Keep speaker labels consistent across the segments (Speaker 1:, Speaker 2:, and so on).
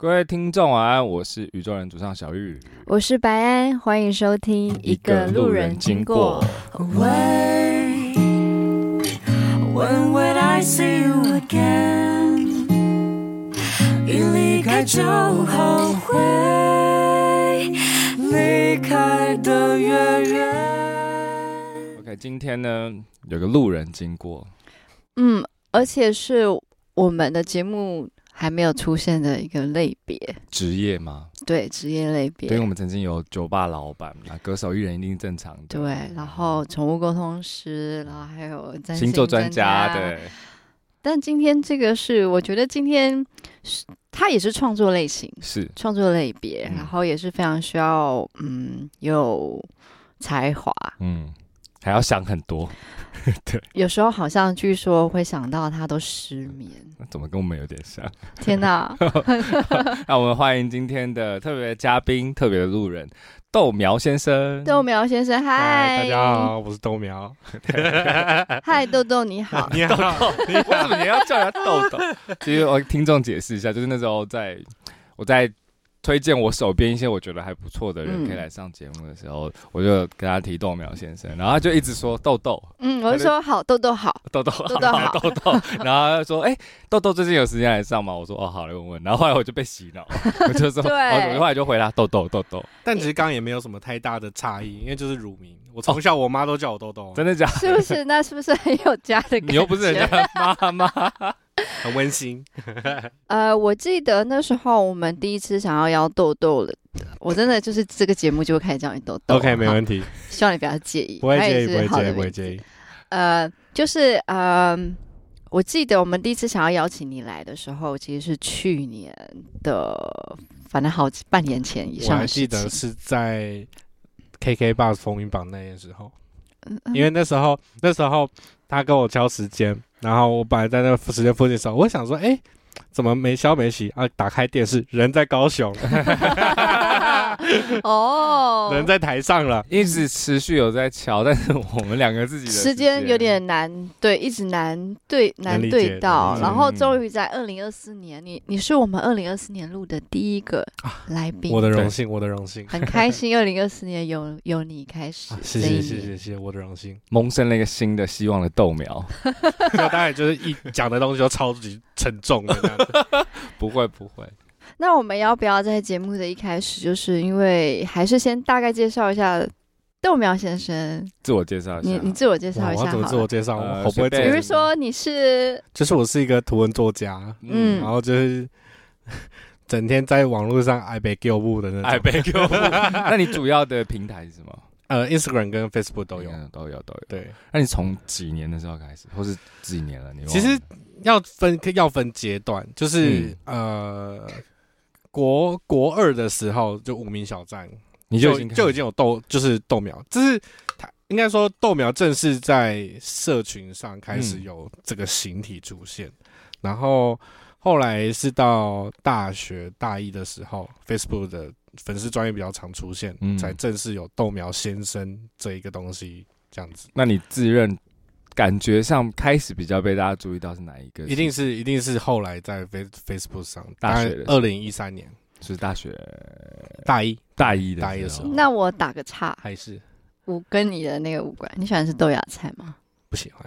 Speaker 1: 各位听众晚安，我是宇宙人主唱小玉，
Speaker 2: 我是白安，欢迎收听一个路人经过。When would I see you again？一离开就后悔，离开的越远。
Speaker 1: OK，今天呢有个路人经过，
Speaker 2: 嗯，而且是我们的节目。还没有出现的一个类别，
Speaker 1: 职业吗？
Speaker 2: 对，职业类别。
Speaker 1: 因为我们曾经有酒吧老板嘛，歌手艺人一定正常的。
Speaker 2: 对，然后宠物沟通师，然后还有
Speaker 1: 星座专家，对。
Speaker 2: 但今天这个是，我觉得今天是他也是创作类型，
Speaker 1: 是
Speaker 2: 创作类别，然后也是非常需要嗯有才华，
Speaker 1: 嗯，还要想很多。对，
Speaker 2: 有时候好像据说会想到他都失眠，
Speaker 1: 怎么跟我们有点像？
Speaker 2: 天哪！
Speaker 1: 那我们欢迎今天的特别嘉宾，特别的路人豆苗先生。
Speaker 2: 豆苗先生，嗨，
Speaker 3: 大家好，我是豆苗。
Speaker 2: 嗨，豆豆你好，
Speaker 3: 你好，
Speaker 1: 你为什么你要叫人家豆豆？其实我听众解释一下，就是那时候在我在。推荐我手边一些我觉得还不错的人可以来上节目的时候，嗯、我就跟他提豆苗先生，然后他就一直说豆豆，
Speaker 2: 嗯，我就说好豆豆好，
Speaker 1: 豆豆豆豆好。豆豆，然后他就说哎、欸，豆豆最近有时间来上吗？我说哦好，来问问，然后后来我就被洗脑，我就说，对，我后来就回答豆豆豆豆，
Speaker 3: 但其实刚刚也没有什么太大的差异，因为就是乳名，我从小我妈都叫我豆豆，
Speaker 1: 真的假的？
Speaker 2: 是不是？那是不是很有家的感觉？
Speaker 1: 你又不是人家妈妈。
Speaker 3: 很温馨。
Speaker 2: 呃，我记得那时候我们第一次想要邀豆豆了，我真的就是这个节目就会开始叫你豆豆。
Speaker 3: OK，没问题。
Speaker 2: 希望你不要介意，
Speaker 3: 不会介意，不会介意，不会介意。
Speaker 2: 呃，就是呃，我记得我们第一次想要邀请你来的时候，其实是去年的，反正好半年前以上。我还
Speaker 3: 记得是在 KKBOX 风云榜那些时候，嗯嗯，因为那时候那时候他跟我敲时间。然后我本来在那个时间附近的时候，我想说，哎，怎么没消没息啊？打开电视，人在高雄。
Speaker 2: 哦，
Speaker 3: 人在台上了，
Speaker 1: 一直持续有在敲，但是我们两个自己的
Speaker 2: 时间。有点难对，一直难对难对到，然后终于在二零二四年，你你是我们二零二四年录的第一个来宾，
Speaker 3: 我的荣幸，我的荣幸，
Speaker 2: 很开心，二零二四年有有你开始，
Speaker 3: 谢谢谢谢谢谢，我的荣幸，
Speaker 1: 萌生了一个新的希望的豆苗，
Speaker 3: 那当然就是一讲的东西都超级沉重的
Speaker 1: 不会不会。
Speaker 2: 那我们要不要在节目的一开始，就是因为还是先大概介绍一下豆苗先生，
Speaker 1: 自我介绍一下。
Speaker 2: 你你自我介绍一下，
Speaker 3: 我怎么自我介绍？
Speaker 1: 呃、
Speaker 3: 我不会。
Speaker 2: 比如说你是，
Speaker 3: 就是我是一个图文作家，嗯，然后就是整天在网络上爱被救护的那种，
Speaker 1: 爱被救护。那你主要的平台是什么？
Speaker 3: 呃，Instagram 跟 Facebook 都有，
Speaker 1: 都有都有。
Speaker 3: 对，
Speaker 1: 那你从几年的时候开始，或是几年了？你
Speaker 3: 其实要分要分阶段，就是、嗯、呃。国国二的时候，就无名小站，你就就已经有豆，就是豆苗，就是他应该说豆苗正式在社群上开始有这个形体出现，嗯、然后后来是到大学大一的时候，Facebook 的粉丝专业比较常出现，嗯、才正式有豆苗先生这一个东西这样子。
Speaker 1: 那你自认感觉上开始比较被大家注意到是哪一个？
Speaker 3: 一定是一定是后来在 Face Facebook 上，大学二零一三年。
Speaker 1: 是大学
Speaker 3: 大一
Speaker 1: 大一的
Speaker 3: 大一的时候，
Speaker 2: 那我打个岔，
Speaker 3: 还是
Speaker 2: 我跟你的那个无关。你喜欢吃豆芽菜吗？
Speaker 3: 不喜欢。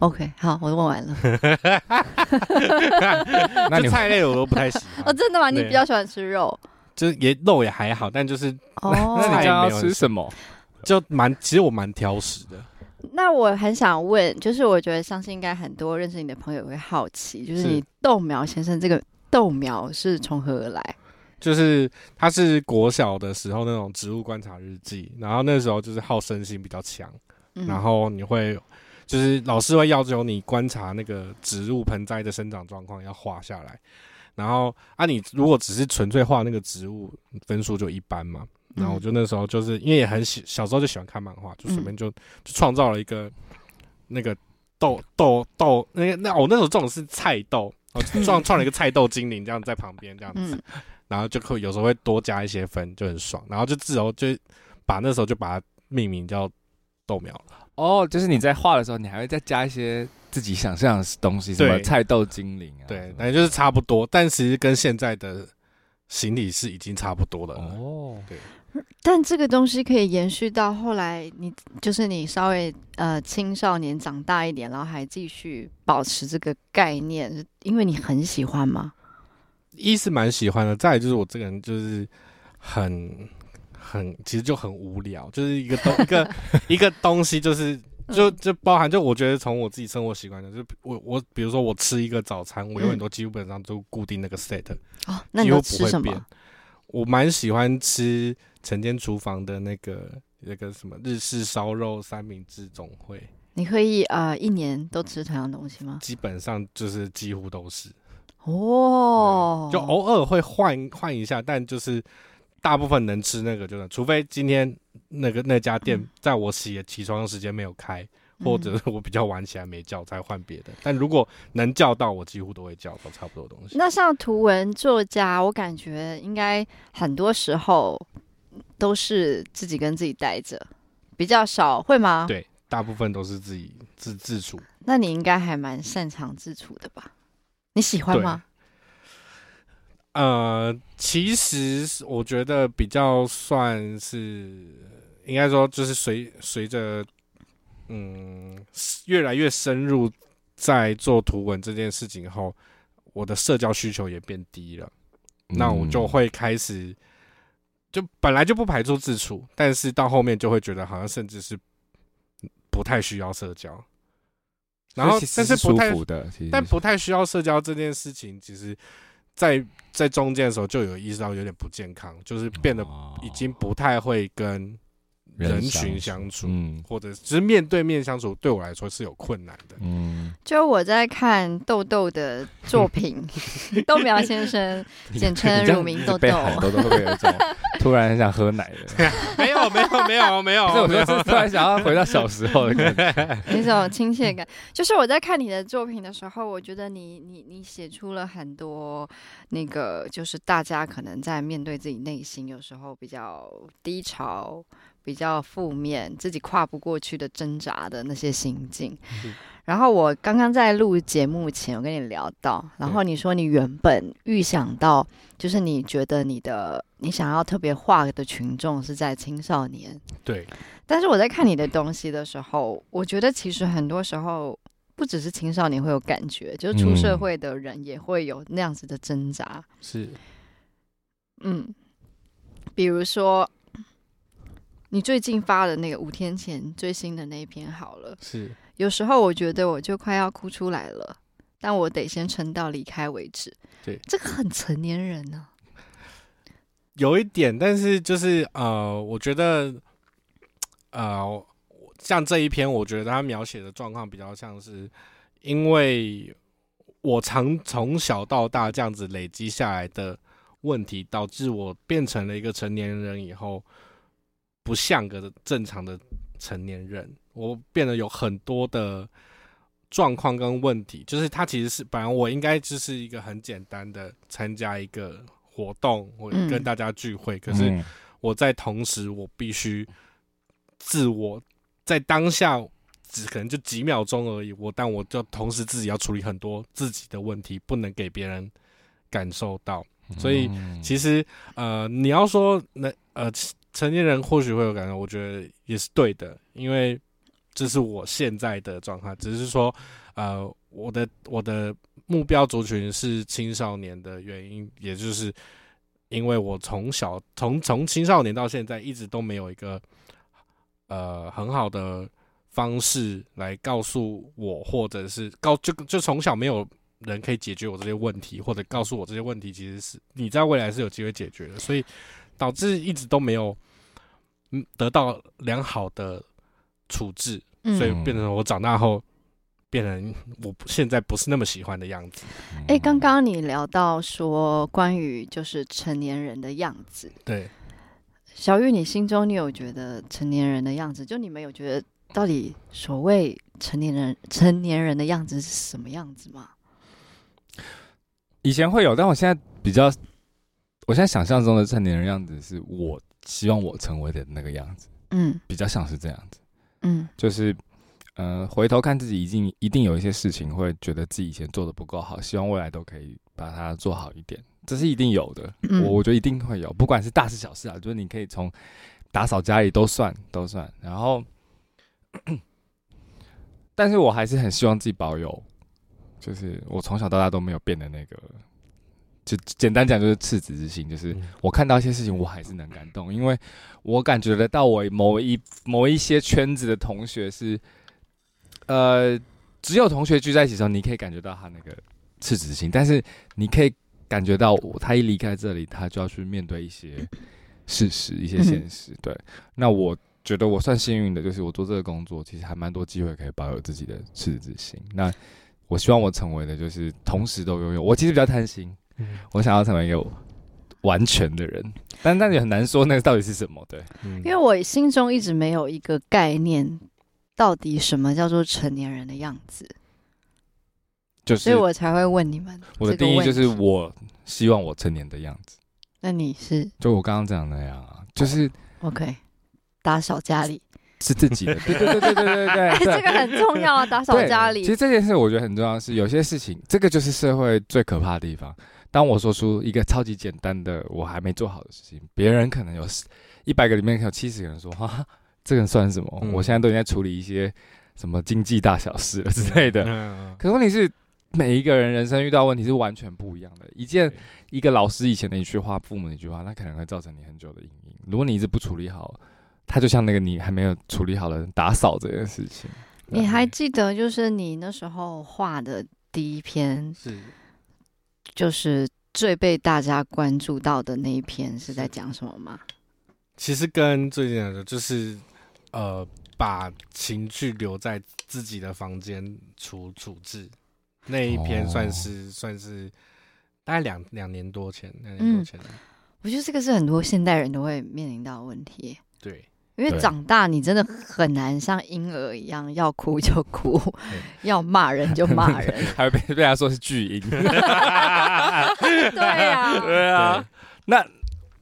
Speaker 2: OK，好，我问完了。
Speaker 3: 那菜类我都不太喜欢。
Speaker 2: 哦，真的吗？你比较喜欢吃肉？
Speaker 3: 就是也肉也还好，但就是
Speaker 2: 哦，
Speaker 1: 那你要吃什么？
Speaker 3: 就蛮，其实我蛮挑食的。
Speaker 2: 那我很想问，就是我觉得相信应该很多认识你的朋友会好奇，就是你豆苗先生这个豆苗是从何而来？
Speaker 3: 就是他是国小的时候那种植物观察日记，然后那时候就是好胜心比较强，嗯、然后你会就是老师会要求你观察那个植物盆栽的生长状况要画下来，然后啊你如果只是纯粹画那个植物，分数就一般嘛，然后我就那时候就是因为也很喜小时候就喜欢看漫画，就随便就就创造了一个那个豆豆豆那个那我那时候种的是菜豆，我创 创了一个菜豆精灵这样在旁边这样子。然后就会有时候会多加一些分，就很爽。然后就自由就把那时候就把它命名叫豆苗了。
Speaker 1: 哦，就是你在画的时候，你还会再加一些自己想象的东西，什么菜豆精灵啊？
Speaker 3: 对，反正就是差不多。但其实跟现在的行李是已经差不多了。
Speaker 1: 哦，
Speaker 3: 对。
Speaker 2: 但这个东西可以延续到后来，你就是你稍微呃青少年长大一点，然后还继续保持这个概念，因为你很喜欢吗？
Speaker 3: 一是蛮喜欢的，再就是我这个人就是很很其实就很无聊，就是一个东一个 一个东西，就是就就包含就我觉得从我自己生活习惯的，就我我比如说我吃一个早餐，我永远都基本上都固定那个 set，
Speaker 2: 哦，那你都吃什么？
Speaker 3: 我蛮喜欢吃。晨间厨房的那个那个什么日式烧肉三明治总会，
Speaker 2: 你可以呃一年都吃同样东西吗？
Speaker 3: 基本上就是几乎都是
Speaker 2: 哦，
Speaker 3: 就偶尔会换换一下，但就是大部分能吃那个就是，除非今天那个那家店在我起起床的时间没有开，嗯、或者是我比较晚起来没叫，才换别的。但如果能叫到，我几乎都会叫到差不多东西。
Speaker 2: 那像图文作家，我感觉应该很多时候。都是自己跟自己待着，比较少会吗？
Speaker 3: 对，大部分都是自己自自处。
Speaker 2: 那你应该还蛮擅长自处的吧？你喜欢吗？
Speaker 3: 呃，其实我觉得比较算是，应该说就是随随着嗯越来越深入在做图文这件事情后，我的社交需求也变低了，嗯、那我就会开始。就本来就不排除自处，但是到后面就会觉得好像甚至是不太需要社交。然后，但是不太，但不太需要社交这件事情，其实，在在中间的时候就有意识到有点不健康，就是变得已经不太会跟。人群相处，嗯，或者只是面对面相处，对我来说是有困难的。嗯，
Speaker 2: 就我在看豆豆的作品，豆苗先生，简称乳名豆豆。
Speaker 1: 豆豆会不会有一种突然很想喝奶的？
Speaker 3: 没有，没有，没有，没有。
Speaker 1: 我觉得是突然想要回到小时候的感觉，
Speaker 2: 那种亲切感。就是我在看你的作品的时候，我觉得你你你写出了很多那个，就是大家可能在面对自己内心有时候比较低潮。比较负面，自己跨不过去的挣扎的那些心境。嗯、然后我刚刚在录节目前，我跟你聊到，然后你说你原本预想到，就是你觉得你的你想要特别画的群众是在青少年。
Speaker 3: 对。
Speaker 2: 但是我在看你的东西的时候，我觉得其实很多时候不只是青少年会有感觉，就是出社会的人也会有那样子的挣扎。
Speaker 3: 是。
Speaker 2: 嗯，比如说。你最近发的那个五天前最新的那一篇好了，
Speaker 3: 是。
Speaker 2: 有时候我觉得我就快要哭出来了，但我得先撑到离开为止。
Speaker 3: 对，
Speaker 2: 这个很成年人呢、啊。
Speaker 3: 有一点，但是就是呃，我觉得呃，像这一篇，我觉得他描写的状况比较像是，因为我常从小到大这样子累积下来的问题，导致我变成了一个成年人以后。不像个正常的成年人，我变得有很多的状况跟问题。就是他其实是，本来我应该就是一个很简单的参加一个活动，我跟大家聚会。嗯、可是我在同时，我必须自我在当下只可能就几秒钟而已。我但我就同时自己要处理很多自己的问题，不能给别人感受到。所以其实呃，你要说那呃。成年人或许会有感觉，我觉得也是对的，因为这是我现在的状态。只是说，呃，我的我的目标族群是青少年的原因，也就是因为我从小从从青少年到现在，一直都没有一个呃很好的方式来告诉我，或者是告就就从小没有人可以解决我这些问题，或者告诉我这些问题其实是你在未来是有机会解决的，所以。导致一直都没有，嗯，得到良好的处置，嗯、所以变成我长大后，变成我现在不是那么喜欢的样子。
Speaker 2: 哎、欸，刚刚你聊到说关于就是成年人的样子，
Speaker 3: 对，
Speaker 2: 小玉，你心中你有觉得成年人的样子？就你们有觉得到底所谓成年人成年人的样子是什么样子吗？
Speaker 1: 以前会有，但我现在比较。我现在想象中的成年人样子是我希望我成为的那个样子，嗯，比较像是这样子，嗯，就是呃，回头看自己，一定一定有一些事情会觉得自己以前做的不够好，希望未来都可以把它做好一点，这是一定有的。
Speaker 2: 嗯、
Speaker 1: 我我觉得一定会有，不管是大事小事啊，就是你可以从打扫家里都算都算。然后，但是我还是很希望自己保有，就是我从小到大都没有变的那个，就简单讲就是赤子之心，就是我看到一些事情我还是能感动，因为我感觉得到我某一某一些圈子的同学是。呃，只有同学聚在一起的时候，你可以感觉到他那个赤子之心，但是你可以感觉到，他一离开这里，他就要去面对一些事实、一些现实。嗯、对，那我觉得我算幸运的，就是我做这个工作，其实还蛮多机会可以保有自己的赤子之心。那我希望我成为的，就是同时都拥有。我其实比较贪心，嗯、我想要成为一个完全的人，但但也很难说那个到底是什么。对，
Speaker 2: 嗯、因为我心中一直没有一个概念。到底什么叫做成年人的样子？
Speaker 1: 就是，
Speaker 2: 所以我才会问你们。
Speaker 1: 我的定义就是，我希望我成年的样子。
Speaker 2: 那你是？
Speaker 1: 就我刚刚讲的那样啊，就是、
Speaker 2: 哦、OK，打扫家里
Speaker 1: 是自己的。对对对对对对对，
Speaker 2: 欸、这个很重要啊，打扫家里。
Speaker 1: 其实这件事我觉得很重要，是有些事情，这个就是社会最可怕的地方。当我说出一个超级简单的我还没做好的事情，别人可能有一百个里面可有七十个人说哈。这个算什么？嗯、我现在都已经在处理一些什么经济大小事了之类的。嗯、可是问题是，每一个人人生遇到问题是完全不一样的。一件一个老师以前的一句话，父母的一句话，那可能会造成你很久的阴影。如果你一直不处理好，他就像那个你还没有处理好的打扫这件事情。
Speaker 2: 你还记得，就是你那时候画的第一篇，是就是最被大家关注到的那一篇，是在讲什么吗？
Speaker 3: 其实跟最近的就是。呃，把情绪留在自己的房间处处置，那一篇算是、哦、算是大概两两年多前，两年多前、嗯。
Speaker 2: 我觉得这个是很多现代人都会面临到的问题。
Speaker 3: 对，
Speaker 2: 因为长大你真的很难像婴儿一样，要哭就哭，要骂人就骂人，
Speaker 1: 还会被被他说是巨婴。
Speaker 2: 对呀，
Speaker 1: 对啊。对那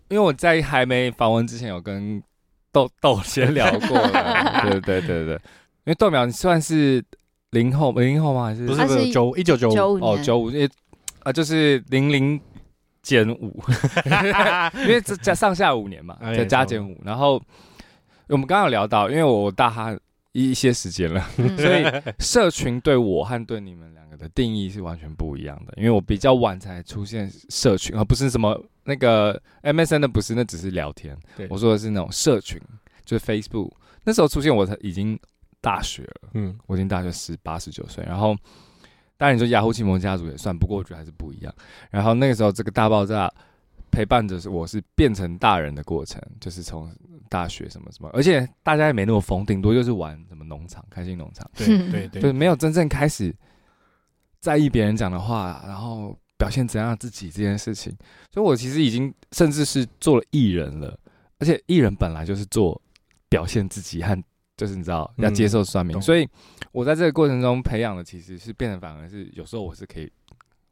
Speaker 1: 因为我在还没访问之前，有跟。豆豆先聊过了，对对对对，因为豆苗你算是零后零后吗？还是
Speaker 3: 不是不是九一九九五
Speaker 1: 哦九五，因为啊就是零零减五，因为这加上下五年嘛，再加减五。然后我们刚刚有聊到，因为我大他一些时间了，所以社群对我和对你们两个的定义是完全不一样的。因为我比较晚才出现社群，而不是什么。那个 MSN 的不是，那只是聊天。对我说的是那种社群，就是 Facebook。那时候出现，我才已经大学了。嗯，我已经大学十八十九岁。然后，当然你说雅虎奇摩家族也算，不过我觉得还是不一样。然后那个时候，这个大爆炸陪伴着我是变成大人的过程，就是从大学什么什么，而且大家也没那么疯，顶多就是玩什么农场、开心农场。对对对，就是没有真正开始在意别人讲的话，然后。表现怎样自己这件事情，所以我其实已经甚至是做了艺人了，而且艺人本来就是做表现自己和就是你知道要接受算命，嗯、所以我在这个过程中培养的其实是变得反而是有时候我是可以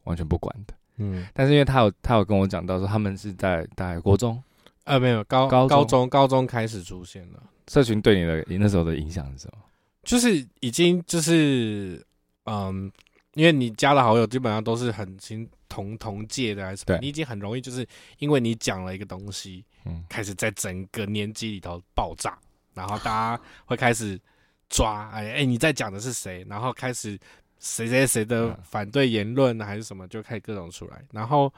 Speaker 1: 完全不管的，嗯，但是因为他有他有跟我讲到说他们是在大概国中，
Speaker 3: 呃没有高高中高中高中开始出现了
Speaker 1: 社群对你的你那时候的影响是什么？
Speaker 3: 就是已经就是嗯，因为你加的好友基本上都是很亲。同同届的还是什么？你已经很容易就是因为你讲了一个东西，嗯，开始在整个年级里头爆炸，然后大家会开始抓，哎 哎、欸，你在讲的是谁？然后开始谁谁谁的反对言论还是什么，就开始各种出来。然后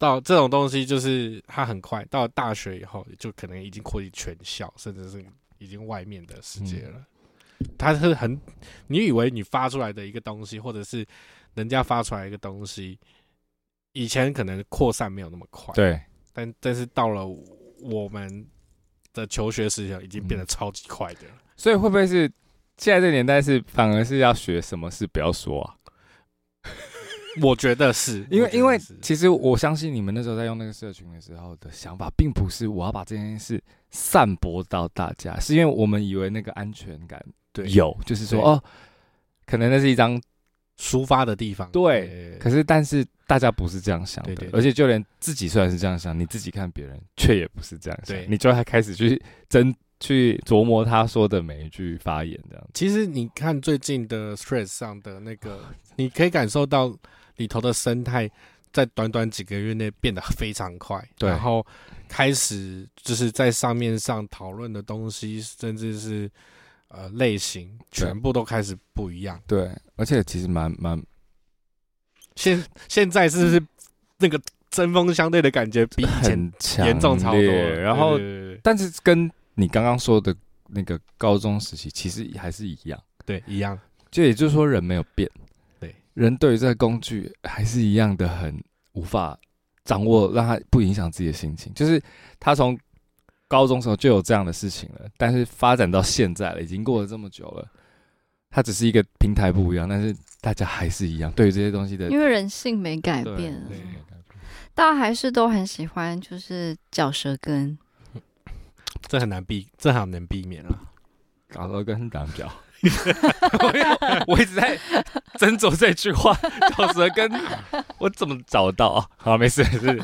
Speaker 3: 到这种东西，就是它很快到了大学以后，就可能已经扩及全校，甚至是已经外面的世界了。嗯、它是很，你以为你发出来的一个东西，或者是人家发出来一个东西。以前可能扩散没有那么快，
Speaker 1: 对，
Speaker 3: 但但是到了我们的求学时期，已经变得超级快的、嗯、
Speaker 1: 所以会不会是现在这个年代是反而是要学什么事不要说啊？
Speaker 3: 我觉得是
Speaker 1: 因为因为其实我相信你们那时候在用那个社群的时候的想法，并不是我要把这件事散播到大家，是因为我们以为那个安全感对有，就是说哦，可能那是一张。
Speaker 3: 抒发的地方，
Speaker 1: 对。可是，但是大家不是这样想的，而且就连自己虽然是这样想，你自己看别人却也不是这样想，对你就还开始去争去琢磨他说的每一句发言，这样。
Speaker 3: 其实你看最近的 Threads 上的那个，你可以感受到里头的生态，在短短几个月内变得非常快。
Speaker 1: 对，
Speaker 3: 然后开始就是在上面上讨论的东西，甚至是呃类型，全部都开始不一样。
Speaker 1: 对，而且其实蛮蛮，
Speaker 3: 现现在是不是那个针锋相对的感觉比以前严重超多？
Speaker 1: 然后，但是跟你刚刚说的那个高中时期，其实还是一样，
Speaker 3: 对，一样。
Speaker 1: 就也就是说，人没有变，
Speaker 3: 对，
Speaker 1: 人对于这个工具还是一样的很无法掌握，让他不影响自己的心情。就是他从高中时候就有这样的事情了，但是发展到现在了，已经过了这么久了，它只是一个平台不一样，但是大家还是一样。对于这些东西的，
Speaker 2: 因为人性没改变，大家还是都很喜欢，就是嚼舌根。
Speaker 3: 这很难避，这很难避免啊！
Speaker 1: 搞舌根是怎 我一直在斟酌这句话。搞舌根，我怎么找到啊？好，没事没事。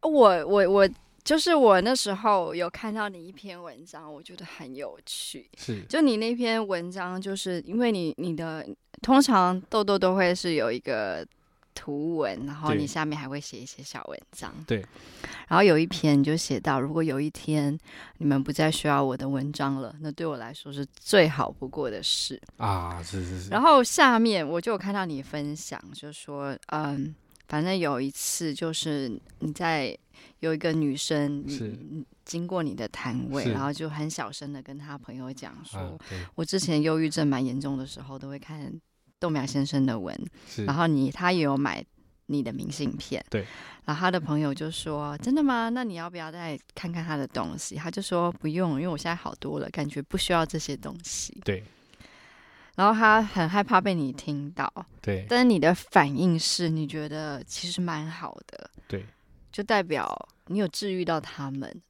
Speaker 2: 我 我我，就是我那时候有看到你一篇文章，我觉得很有趣。
Speaker 3: 是，
Speaker 2: 就你那篇文章，就是因为你你的通常痘痘都会是有一个。图文，然后你下面还会写一些小文章。
Speaker 3: 对，
Speaker 2: 然后有一篇就写到，如果有一天你们不再需要我的文章了，那对我来说是最好不过的事
Speaker 3: 啊！是是是。
Speaker 2: 然后下面我就有看到你分享，就说嗯，反正有一次就是你在有一个女生
Speaker 3: 是
Speaker 2: 经过你的摊位，然后就很小声的跟她朋友讲说，
Speaker 3: 啊、
Speaker 2: 我之前忧郁症蛮严重的时候，都会看。豆苗先生的文，然后你他也有买你的明信片，
Speaker 3: 对，
Speaker 2: 然后他的朋友就说：“真的吗？那你要不要再看看他的东西？”他就说：“不用，因为我现在好多了，感觉不需要这些东西。”
Speaker 3: 对，
Speaker 2: 然后他很害怕被你听到，
Speaker 3: 对，
Speaker 2: 但是你的反应是你觉得其实蛮好的，
Speaker 3: 对，
Speaker 2: 就代表你有治愈到他们，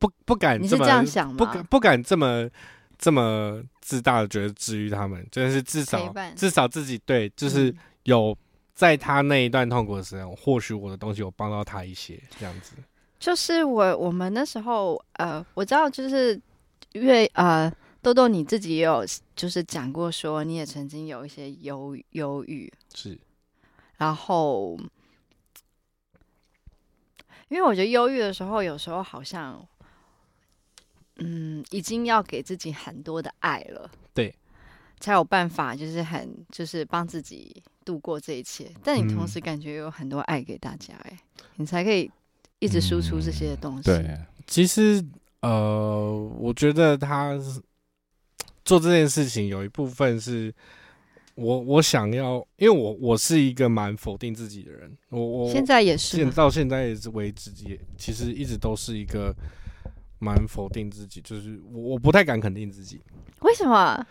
Speaker 3: 不不敢，
Speaker 2: 你是这样想吗？
Speaker 3: 不敢不敢这么。这么自大的觉得治愈他们，就是至少至少自己对，就是有在他那一段痛苦的时候，嗯、或许我的东西有帮到他一些，这样子。
Speaker 2: 就是我我们那时候呃，我知道就是因为呃，豆豆你自己也有就是讲过说你也曾经有一些忧忧郁，
Speaker 3: 是，
Speaker 2: 然后因为我觉得忧郁的时候，有时候好像。嗯，已经要给自己很多的爱了，
Speaker 3: 对，
Speaker 2: 才有办法，就是很，就是帮自己度过这一切。但你同时感觉有很多爱给大家，哎，你才可以一直输出这些东西。
Speaker 3: 对，其实呃，我觉得他做这件事情有一部分是我我想要，因为我我是一个蛮否定自己的人，我我
Speaker 2: 现在也是，
Speaker 3: 现到现在也是为止，也其实一直都是一个。蛮否定自己，就是我我不太敢肯定自己。
Speaker 2: 为什么？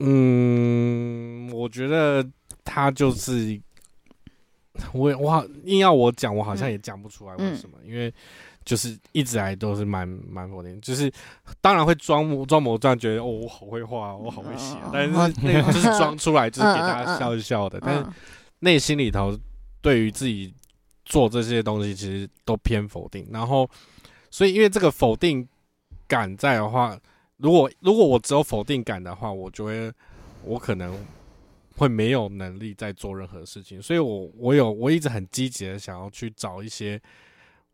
Speaker 3: 嗯，我觉得他就是我我硬要我讲，我好像也讲不出来为什么，嗯、因为就是一直来都是蛮蛮否定，就是当然会装模装模这样觉得哦，我好会画，我好会写，嗯、但是那个就是装出来，就是给大家笑一笑的，但是内心里头对于自己做这些东西，其实都偏否定，然后。所以，因为这个否定感在的话，如果如果我只有否定感的话，我就会，我可能会没有能力再做任何事情。所以我我有我一直很积极的想要去找一些，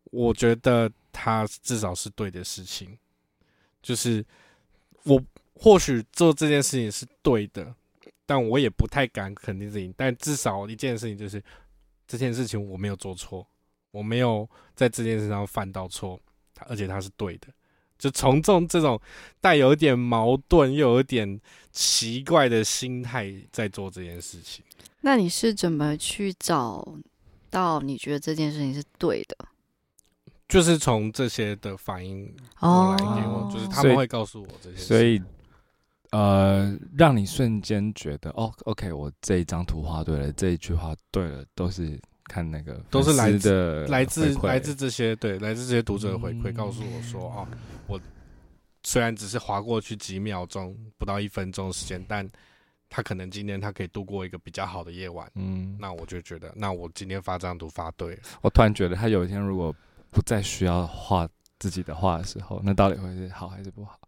Speaker 3: 我觉得他至少是对的事情，就是我或许做这件事情是对的，但我也不太敢肯定自己。但至少一件事情就是，这件事情我没有做错，我没有在这件事上犯到错。而且他是对的，就从众这种带有一点矛盾又有一点奇怪的心态在做这件事情。
Speaker 2: 那你是怎么去找到你觉得这件事情是对的？
Speaker 3: 就是从这些的反应哦、就是他们会告诉我这些事。
Speaker 1: 所以，呃，让你瞬间觉得哦，OK，我这一张图画对了，这一句话对了，都是。看那个
Speaker 3: 都是来自来自来自这些对来自这些读者的回馈，告诉我说哦，我虽然只是划过去几秒钟，不到一分钟时间，但他可能今天他可以度过一个比较好的夜晚。嗯，那我就觉得，那我今天发这张图发对了。
Speaker 1: 我突然觉得，他有一天如果不再需要画自己的画的时候，那到底会是好还是不好？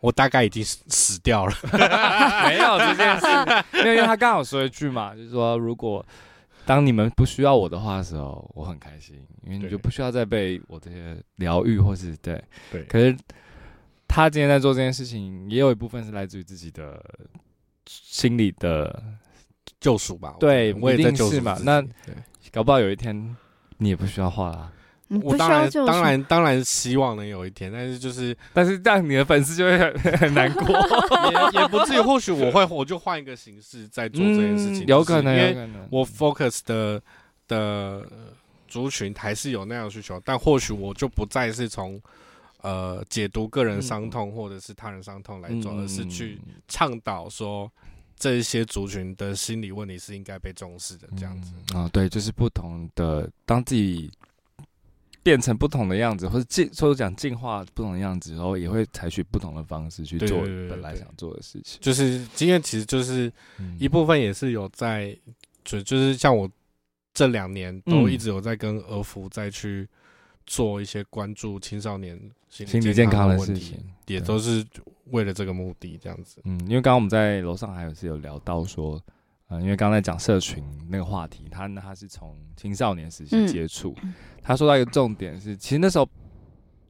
Speaker 3: 我大概已经死死掉了，
Speaker 1: 没有这件事，因为因为他刚好说一句嘛，就是说如果当你们不需要我的话的时候，我很开心，因为你就不需要再被我这些疗愈或是对
Speaker 3: 对。
Speaker 1: 可是他今天在做这件事情，也有一部分是来自于自己的心理的
Speaker 3: 救赎吧？
Speaker 1: 对，
Speaker 3: 我也在救赎
Speaker 1: 嘛。那搞不好有一天你也不需要画了。
Speaker 3: 我当然当然当然希望能有一天，但是就是，
Speaker 1: 但是这样你的粉丝就会很 很难过，
Speaker 3: 也也不至于。或许我会，我就换一个形式在做这件事情，
Speaker 1: 有可能，
Speaker 3: 因为我 focus 的的族群还是有那样的需求，但或许我就不再是从呃解读个人伤痛或者是他人伤痛来做，而是去倡导说这一些族群的心理问题是应该被重视的，这样子
Speaker 1: 啊，对，就是不同的，当自己。变成不同的样子，或者进，或者讲进化不同的样子，然后也会采取不同的方式去做本来想做的事情。
Speaker 3: 就是今天其实就是一部分也是有在，就就是像我这两年都一直有在跟儿福再去做一些关注青少年心理健康的问题，也都是为了这个目的这样子。
Speaker 1: 嗯，因为刚刚我们在楼上还有是有聊到说。嗯，因为刚才讲社群那个话题，他呢他是从青少年时期接触，嗯、他说到一个重点是，其实那时候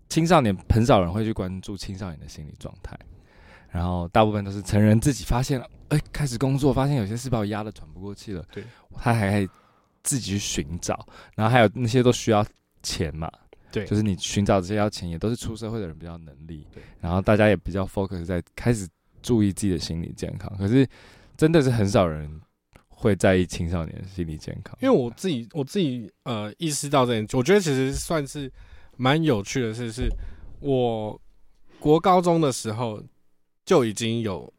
Speaker 1: 青少年很少人会去关注青少年的心理状态，然后大部分都是成人自己发现了，哎，开始工作，发现有些事把我压得喘不过气了，
Speaker 3: 对，
Speaker 1: 他还可以自己去寻找，然后还有那些都需要钱嘛，
Speaker 3: 对，
Speaker 1: 就是你寻找这些要钱，也都是出社会的人比较能力，
Speaker 3: 对，
Speaker 1: 然后大家也比较 focus 在开始注意自己的心理健康，可是真的是很少人。会在意青少年的心理健康，
Speaker 3: 因为我自己我自己呃意识到这点，我觉得其实算是蛮有趣的事，是我国高中的时候就已经有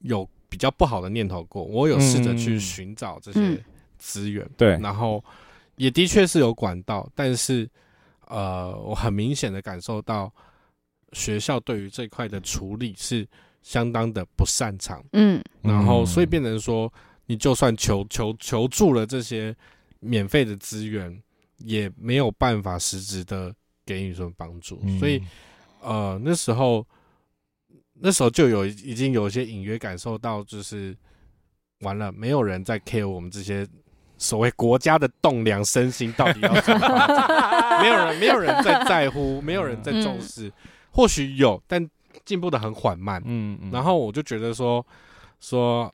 Speaker 3: 有比较不好的念头过，我有试着去寻找这些资源，
Speaker 1: 对，
Speaker 3: 然后也的确是有管道，但是呃，我很明显的感受到学校对于这块的处理是相当的不擅长，嗯，然后所以变成说。你就算求求求助了这些免费的资源，也没有办法实质的给予什么帮助。嗯、所以，呃，那时候那时候就有已经有一些隐约感受到，就是完了，没有人在 care 我们这些所谓国家的栋梁身心到底要怎么办？没有人，没有人在在乎，没有人在重视。嗯、或许有，但进步的很缓慢。嗯，嗯，然后我就觉得说说。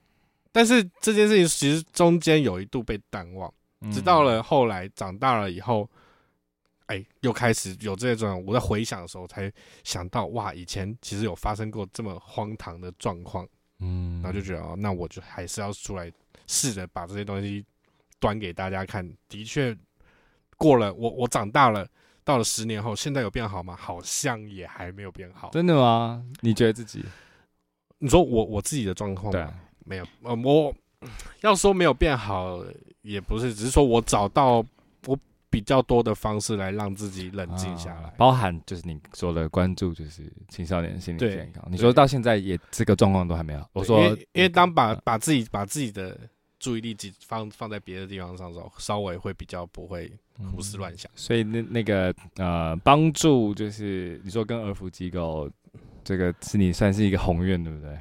Speaker 3: 但是这件事情其实中间有一度被淡忘，直到了后来长大了以后，哎，又开始有这种我在回想的时候才想到，哇，以前其实有发生过这么荒唐的状况，嗯，然后就觉得哦，那我就还是要出来试着把这些东西端给大家看。的确，过了我我长大了，到了十年后，现在有变好吗？好像也还没有变好。
Speaker 1: 真的吗？你觉得自己？
Speaker 3: 你说我我自己的状况？对。没有，呃，我要说没有变好，也不是，只是说我找到我比较多的方式来让自己冷静下来，
Speaker 1: 包含就是你说的关注，就是青少年心理健康。你说到现在也这个状况都还没有。我说，
Speaker 3: 因为当把把自己把自己的注意力放放在别的地方上的时候，稍微会比较不会胡思乱想。
Speaker 1: 所以那那个呃，帮助就是你说跟儿福机构，这个是你算是一个宏愿，对不对？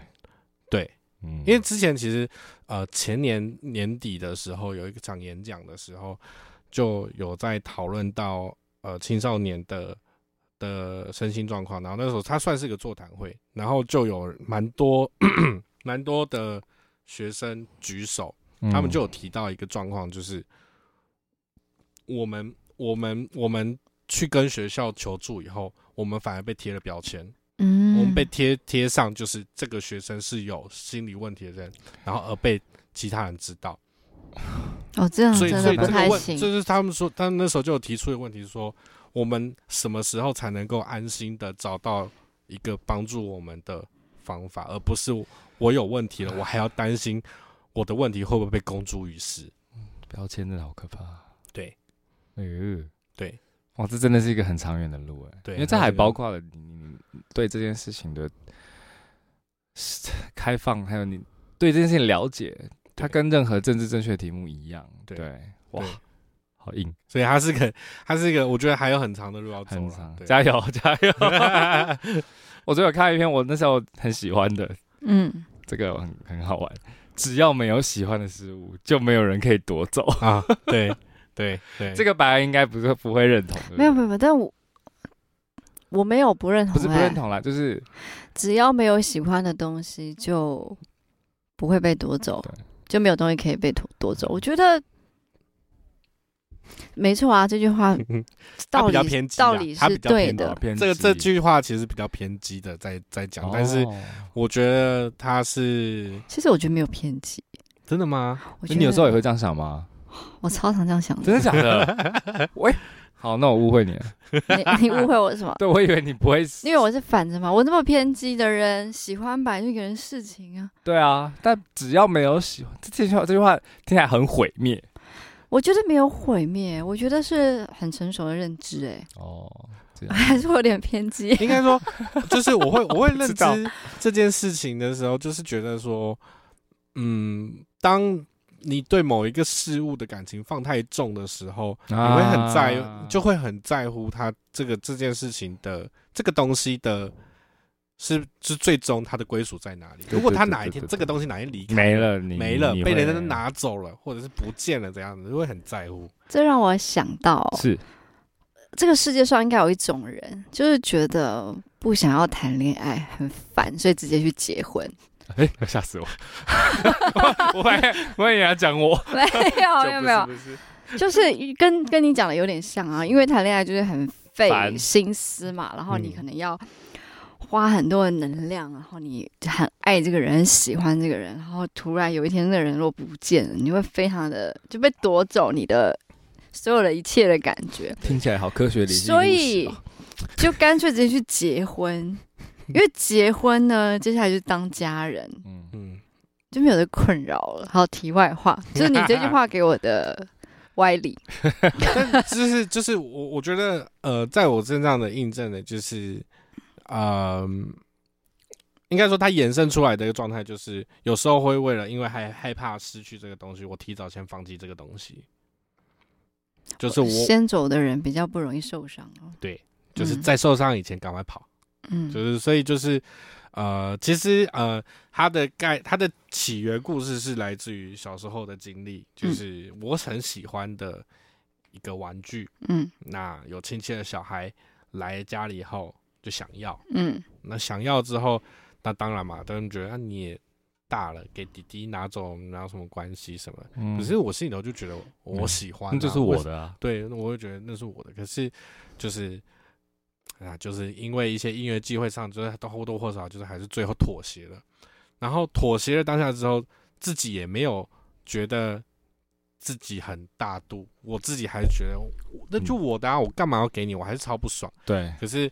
Speaker 3: 对。嗯，因为之前其实，呃，前年年底的时候有一场演讲的时候，就有在讨论到呃青少年的的身心状况，然后那时候他算是个座谈会，然后就有蛮多 蛮多的学生举手，他们就有提到一个状况，就是我们我们我们去跟学校求助以后，我们反而被贴了标签。嗯，我们被贴贴上就是这个学生是有心理问题的人，然后而被其他人知道。
Speaker 2: 哦，这样
Speaker 3: 所以所以这个
Speaker 2: 问，
Speaker 3: 就是他们说，他们那时候就有提出的问题，说我们什么时候才能够安心的找到一个帮助我们的方法，而不是我有问题了，我还要担心我的问题会不会被公诸于世？
Speaker 1: 标签真的好可怕。
Speaker 3: 对，
Speaker 1: 哎呦，
Speaker 3: 对，
Speaker 1: 哇，这真的是一个很长远的路哎。
Speaker 3: 对，
Speaker 1: 因为这还包括了你。对这件事情的开放，还有你对这件事情了解，它跟任何政治正确题目一样。对，哇，好硬，
Speaker 3: 所以他是个，他是一个，我觉得还有很长的路要走了。
Speaker 1: 加油，加油！我最后看一篇，我那时候很喜欢的，
Speaker 2: 嗯，
Speaker 1: 这个很很好玩。只要没有喜欢的事物，就没有人可以夺走
Speaker 3: 啊！对 对对，
Speaker 1: 这个白安应该不是不会认同。
Speaker 2: 没有没有没有，但我我没有不认同，
Speaker 1: 不是不认同啦，就是
Speaker 2: 只要没有喜欢的东西，就不会被夺走，就没有东西可以被夺夺走。我觉得。没错啊，这句话 道理
Speaker 3: 偏激，
Speaker 2: 道理是对的。
Speaker 3: 这个这句话其实比较偏激的在在讲，哦，但是我觉得他是，
Speaker 2: 其实我觉得没有偏激，
Speaker 3: 真的吗？
Speaker 1: 你有时候也会这样想吗？
Speaker 2: 我超常这样想的，
Speaker 1: 真的假的？喂，好，那我误会你了。
Speaker 2: 你你误会我什么？
Speaker 1: 对，我以为你不会，
Speaker 2: 因为我是反着嘛。我那么偏激的人，喜欢摆一个人事情啊。
Speaker 1: 对啊，但只要没有喜欢，这句话这句话听起来很毁灭。
Speaker 2: 我觉得没有毁灭，我觉得是很成熟的认知，哎，
Speaker 1: 哦，
Speaker 2: 还是会有点偏激。
Speaker 3: 应该说，就是我会我会认知这件事情的时候，就是觉得说，嗯，当你对某一个事物的感情放太重的时候，你会很在，就会很在乎他这个这件事情的这个东西的。是是最终他的归属在哪里？如果他哪一天这个东西哪一天离开
Speaker 1: 没了，
Speaker 3: 没了，被人家拿走了，或者是不见了，这样子就会很在乎。
Speaker 2: 这让我想到，
Speaker 1: 是
Speaker 2: 这个世界上应该有一种人，就是觉得不想要谈恋爱很烦，所以直接去结婚。
Speaker 1: 哎、欸，吓死我！我还我以为你要讲我，
Speaker 2: 没有没有没有，就是跟跟你讲的有点像啊，因为谈恋爱就是很费心思嘛，然后你可能要。花很多的能量，然后你很爱这个人，很喜欢这个人，然后突然有一天那个人若不见了，你会非常的就被夺走你的所有的一切的感觉。
Speaker 1: 听起来好科学理性，
Speaker 2: 所以就干脆直接去结婚，因为结婚呢，接下来就当家人，嗯嗯，就没有这困扰了。好，题外话，就是你这句话给我的歪理，
Speaker 3: 就是就是我我觉得呃，在我身上的印证的就是。嗯，应该说，它衍生出来的一个状态就是，有时候会为了因为害害怕失去这个东西，我提早先放弃这个东西。就是我
Speaker 2: 先走的人比较不容易受伤哦。
Speaker 3: 对，就是在受伤以前赶快跑。嗯，就是所以就是呃，其实呃，它的概它的起源故事是来自于小时候的经历，就是我很喜欢的一个玩具。嗯，那有亲戚的小孩来家里以后。就想要，嗯，那想要之后，那当然嘛，当然觉得你也大了，给弟弟拿走，哪有什么关系什么？嗯，可是我心里头就觉得我喜欢，啊，那，嗯，就是我的啊。对，我会觉得那是我的。可是就是啊，就是因为一些音乐机会上，就是都或多或少，就是还是最后妥协了。然后妥协了当下之后，自己也没有觉得自己很大度，我自己还是觉得那就我的啊，我干嘛要给你？我还是超不爽。对，可是。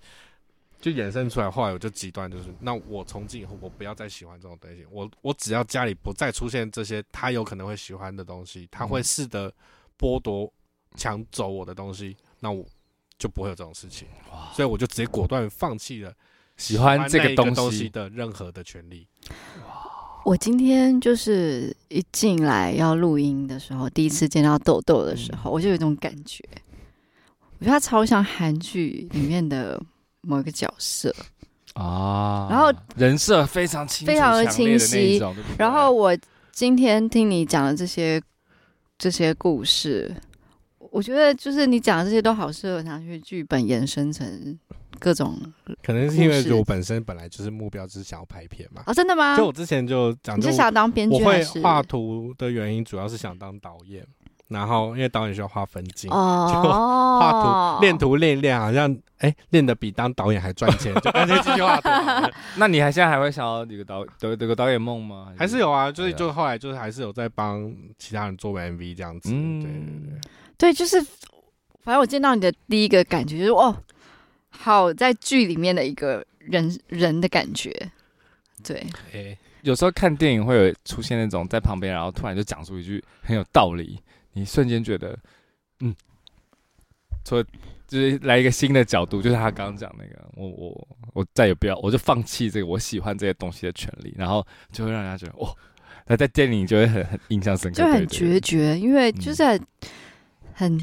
Speaker 3: 就衍生出来，后来我就极端，就是那我从今以后我不要再喜欢这种东西，我我只要家里不再出现这些他有可能会喜欢的东西，他会试着剥夺、抢走我的东西，那我就不会有这种事情。所以我就直接果断放弃了喜欢这个东西的任何的权利。
Speaker 2: 我今天就是一进来要录音的时候，第一次见到豆豆的时候，我就有一种感觉，我觉得他超像韩剧里面的。某一个角色
Speaker 1: 啊，
Speaker 2: 然后
Speaker 1: 人设非常清
Speaker 2: 非常的清晰。然后我今天听你讲的这些这些故事，我觉得就是你讲的这些都好适合拿去剧本延伸成各种。
Speaker 3: 可能是因为我本身本来就是目标，就是想要拍片嘛。
Speaker 2: 啊，真的吗？
Speaker 3: 就我之前就讲，
Speaker 2: 你是想当编剧？
Speaker 3: 我会画图的原因主要是想当导演。然后，因为导演需要画分镜，哦、就画图练图练一练，好像哎练的比当导演还赚钱，就干脆继续画图。
Speaker 1: 那你还现在还会想要有个导有有个导演梦吗？
Speaker 3: 还是有啊，就是就后来就是还是有在帮其他人做 MV 这样子。嗯、对对对，
Speaker 2: 对，就是反正我见到你的第一个感觉就是哦，好在剧里面的一个人人的感觉。对，
Speaker 1: 哎，有时候看电影会有出现那种在旁边，然后突然就讲出一句很有道理。你瞬间觉得，嗯，说就是来一个新的角度，就是他刚刚讲那个，我我我再也不要，我就放弃这个我喜欢这些东西的权利，然后就会让人家觉得，哦，那在电影就会很很印象深刻，
Speaker 2: 就很决绝，因为就是很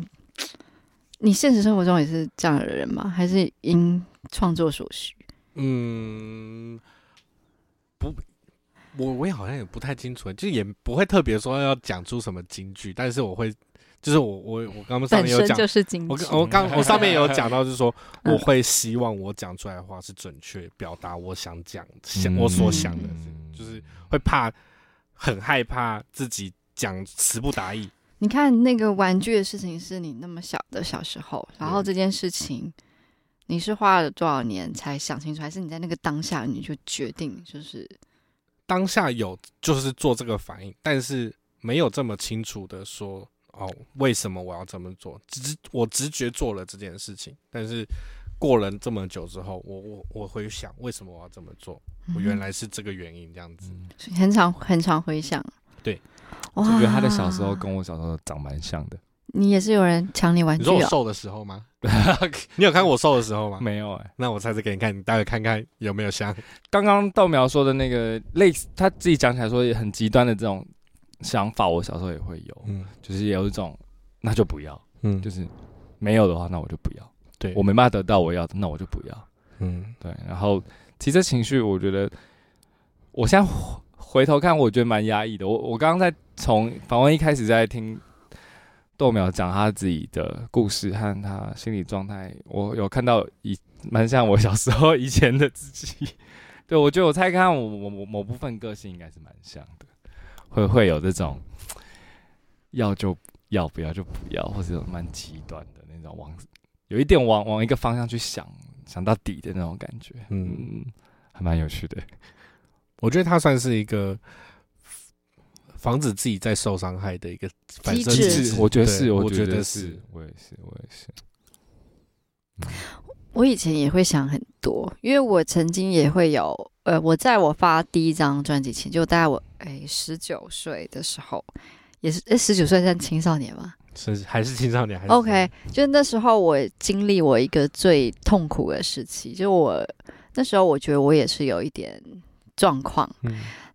Speaker 2: 你现实生活中也是这样的人吗？还是因创作所需？
Speaker 3: 嗯，不，我我也好像也不太清楚，就也不会特别说要讲出什么金句，但是我会，就是我我我刚刚上面有讲，
Speaker 2: 就是金句。
Speaker 3: 我我刚我上面有讲到，就是说 我会希望我讲出来的话是准确表达我想讲想我所想的，就是会怕很害怕自己讲词不达意。
Speaker 2: 你看那个玩具的事情，是你那么小的小时候，然后这件事情，你是花了多少年才想清楚，还是你在那个当下你就决定就是？
Speaker 3: 当下有就是做这个反应，但是没有这么清楚的说哦，为什么我要这么做？直我直觉做了这件事情，但是过了这么久之后，我我我会想为什么我要这么做？我原来是这个原因，这样子，
Speaker 2: 嗯、很常很常回想。
Speaker 3: 对。
Speaker 1: 我觉得他的小时候跟我小时候长蛮像的。
Speaker 2: 你也是有人抢你玩具？哦？
Speaker 3: 你说我瘦的时候吗？你有看过我瘦的时候吗？
Speaker 1: 没有哎、欸。
Speaker 3: 那我下次给你看，你待会看看有没有像
Speaker 1: 刚刚豆苗说的那个类似，他自己讲起来说也很极端的这种想法，我小时候也会有，嗯，就是有一种那就不要，嗯，就是没有的话，那我就不要。对，我没办法得到我要的，那我就不要。嗯，对。然后其实情绪，我觉得我现在。回头看，我觉得蛮压抑的。我我刚刚在从访问一开始在听豆苗讲他自己的故事和他心理状态，我有看到以蛮像我小时候以前的自己。对，我觉得我猜看我我某某部分个性应该是蛮像的，会会有这种要就要，不要就不要，或者蛮极端的那种往有一点往往一个方向去想想到底的那种感觉。嗯，还蛮有趣的。
Speaker 3: 我觉得他算是一个防止自己再受伤害的一个机制。
Speaker 1: 我觉得是，我觉得是，我也是，我也是。
Speaker 2: 我以前也会想很多，因为我曾经也会有，呃，我在我发第一张专辑前，就大概我哎十九岁的时候，也是哎十九岁算青少年吗？
Speaker 3: 是还是青少年？还是
Speaker 2: OK，就那时候我经历我一个最痛苦的时期，就我那时候我觉得我也是有一点。状况，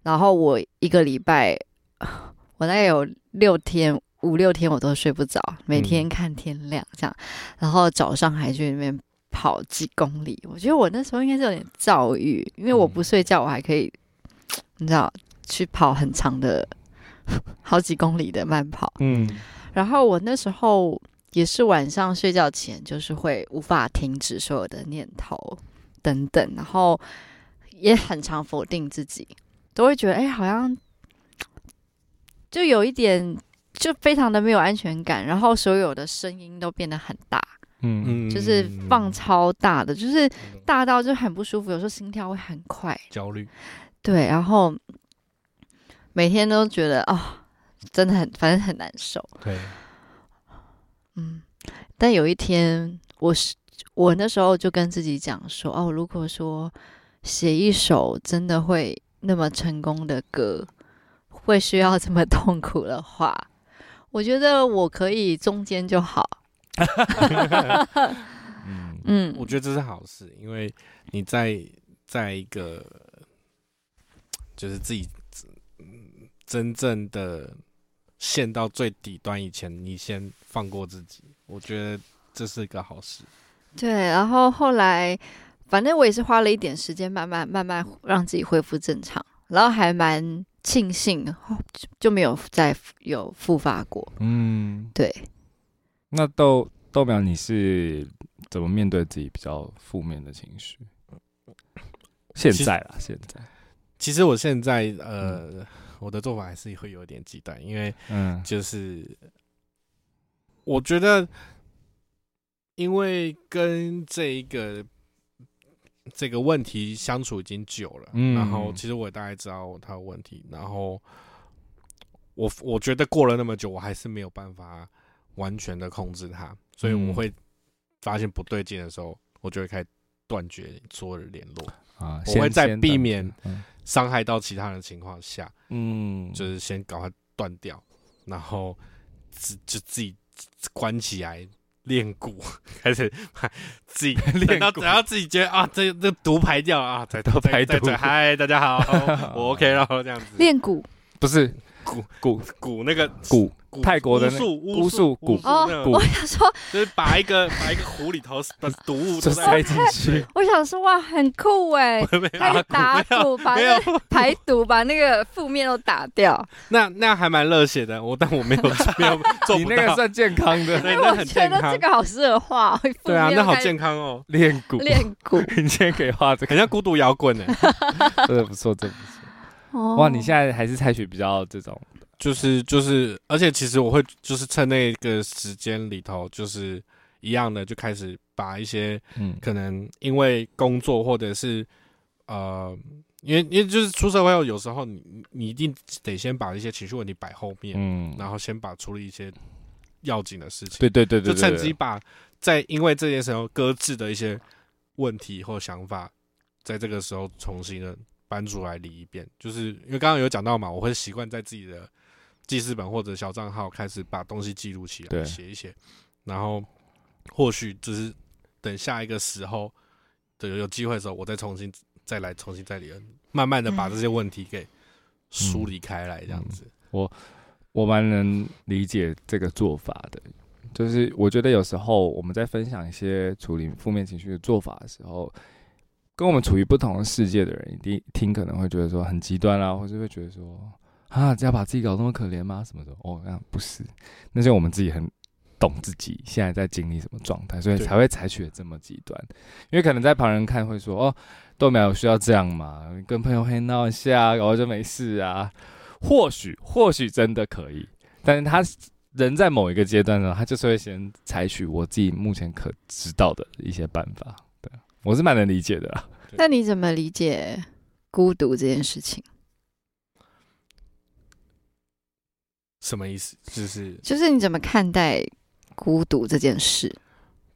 Speaker 2: 然后我一个礼拜，我大概有六天、五六天我都睡不着，每天看天亮这样，然后早上还去那边跑几公里。我觉得我那时候应该是有点躁郁，因为我不睡觉，我还可以，你知道，去跑很长的 好几公里的慢跑。嗯，然后我那时候也是晚上睡觉前，就是会无法停止所有的念头等等，然后。也很常否定自己，都会觉得哎、欸，好像就有一点，就非常的没有安全感。然后所有的声音都变得很大，嗯，就是放超大的，就是大到就很不舒服。有时候心跳会很快，
Speaker 3: 焦虑。
Speaker 2: 对，然后每天都觉得啊、哦，真的很，反正很难受。
Speaker 3: 对，
Speaker 2: 嗯。但有一天，我是我那时候就跟自己讲说，哦，如果说。写一首真的会那么成功的歌，会需要这么痛苦的话，我觉得我可以中间就好。
Speaker 3: 嗯嗯，我觉得这是好事，因为你在在一个就是自己真正的陷到最底端以前，你先放过自己，我觉得这是一个好事。
Speaker 2: 对，然后后来。反正我也是花了一点时间，慢慢慢慢让自己恢复正常，然后还蛮庆幸就没有再有复发过。嗯，对。
Speaker 1: 那豆豆苗，你是怎么面对自己比较负面的情绪？现在啦，现在。
Speaker 3: 其实我现在呃，嗯、我的做法还是会有点极端，因为嗯，就是我觉得，因为跟这一个。这个问题相处已经久了，嗯，然后其实我也大概知道他的问题，然后我我觉得过了那么久，我还是没有办法完全的控制他，所以我会发现不对劲的时候，我就会开始断绝所有的联络啊，我会在避免伤害到其他人的情况下，嗯，就是先赶快断掉，然后自就自己关起来。练鼓，开始自己 练到，然后自己觉得啊，这这毒排掉啊，再到排毒。嗨，大家好，我 OK 了，这样子。
Speaker 2: 练鼓。
Speaker 1: 不是。
Speaker 3: 鼓鼓。鼓那个
Speaker 1: 鼓。
Speaker 3: 蛊
Speaker 1: 泰国的那
Speaker 3: 巫术
Speaker 1: 巫术蛊
Speaker 2: 哦
Speaker 3: 那种
Speaker 2: 我想说，
Speaker 3: 就是把一个 把一个壶里头的毒物都
Speaker 1: 塞进去，
Speaker 2: 我想说，哇，很酷哎！他一打鼓，把那个排毒，把那个负面都打掉。
Speaker 3: 那那还蛮热血的，我但我没有 没有做
Speaker 1: 你
Speaker 3: 不到。
Speaker 1: 那个算健康的
Speaker 3: 对，那
Speaker 2: 我
Speaker 3: 很健康
Speaker 2: 觉得这。个好适合画哦，
Speaker 3: 对啊，那好健
Speaker 2: 康。
Speaker 3: 哦，
Speaker 1: 练蛊，
Speaker 2: 练蛊
Speaker 1: 你今天可以画这个，
Speaker 3: 很像孤独摇滚呢。
Speaker 1: 真的不错，真的不错。
Speaker 2: 哦
Speaker 1: 哇，你现在还是采取比较这种，
Speaker 3: 就是就是，而且其实我会就是趁那个时间里头，就是一样的，就开始把一些
Speaker 1: 嗯，
Speaker 3: 可能因为工作或者是呃，因为因为就是出社会后，有时候你你你一定得先把一些情绪问题摆后面，
Speaker 1: 嗯，
Speaker 3: 然后先把处理一些要紧的事情，
Speaker 1: 对对对对，
Speaker 3: 就趁机把在因为这件事候搁置的一些问题或想法，在这个时候重新的搬出来理一遍。就是因为刚刚有讲到嘛，我会习惯在自己的记事本或者小账号开始把东西记录起来，
Speaker 1: 对
Speaker 3: 写一写，然后或许就是等下一个时候的有机会的时候，我再重新再来重新再理，慢慢的把这些问题给梳理开来，这样子。
Speaker 1: 我我蛮能理解这个做法的，就是我觉得有时候我们在分享一些处理负面情绪的做法的时候，跟我们处于不同的世界的人，一定听可能会觉得说很极端啊，或是会觉得说啊，只要把自己搞那么可怜吗？什么的？哦，那不是，那是我们自己很懂自己现在在经历什么状态，所以才会采取的这么极端。因为可能在旁人看会说，哦，豆苗有需要这样吗？跟朋友黑闹一下，然后就没事啊。或许或许真的可以，但是他人在某一个阶段呢，他就是会先采取我自己目前可知道的一些办法。对，我是蛮能理解的啦。
Speaker 2: 那你怎么理解孤独这件事情？
Speaker 3: 什么意思？就是
Speaker 2: 就是你怎么看待孤独这件事？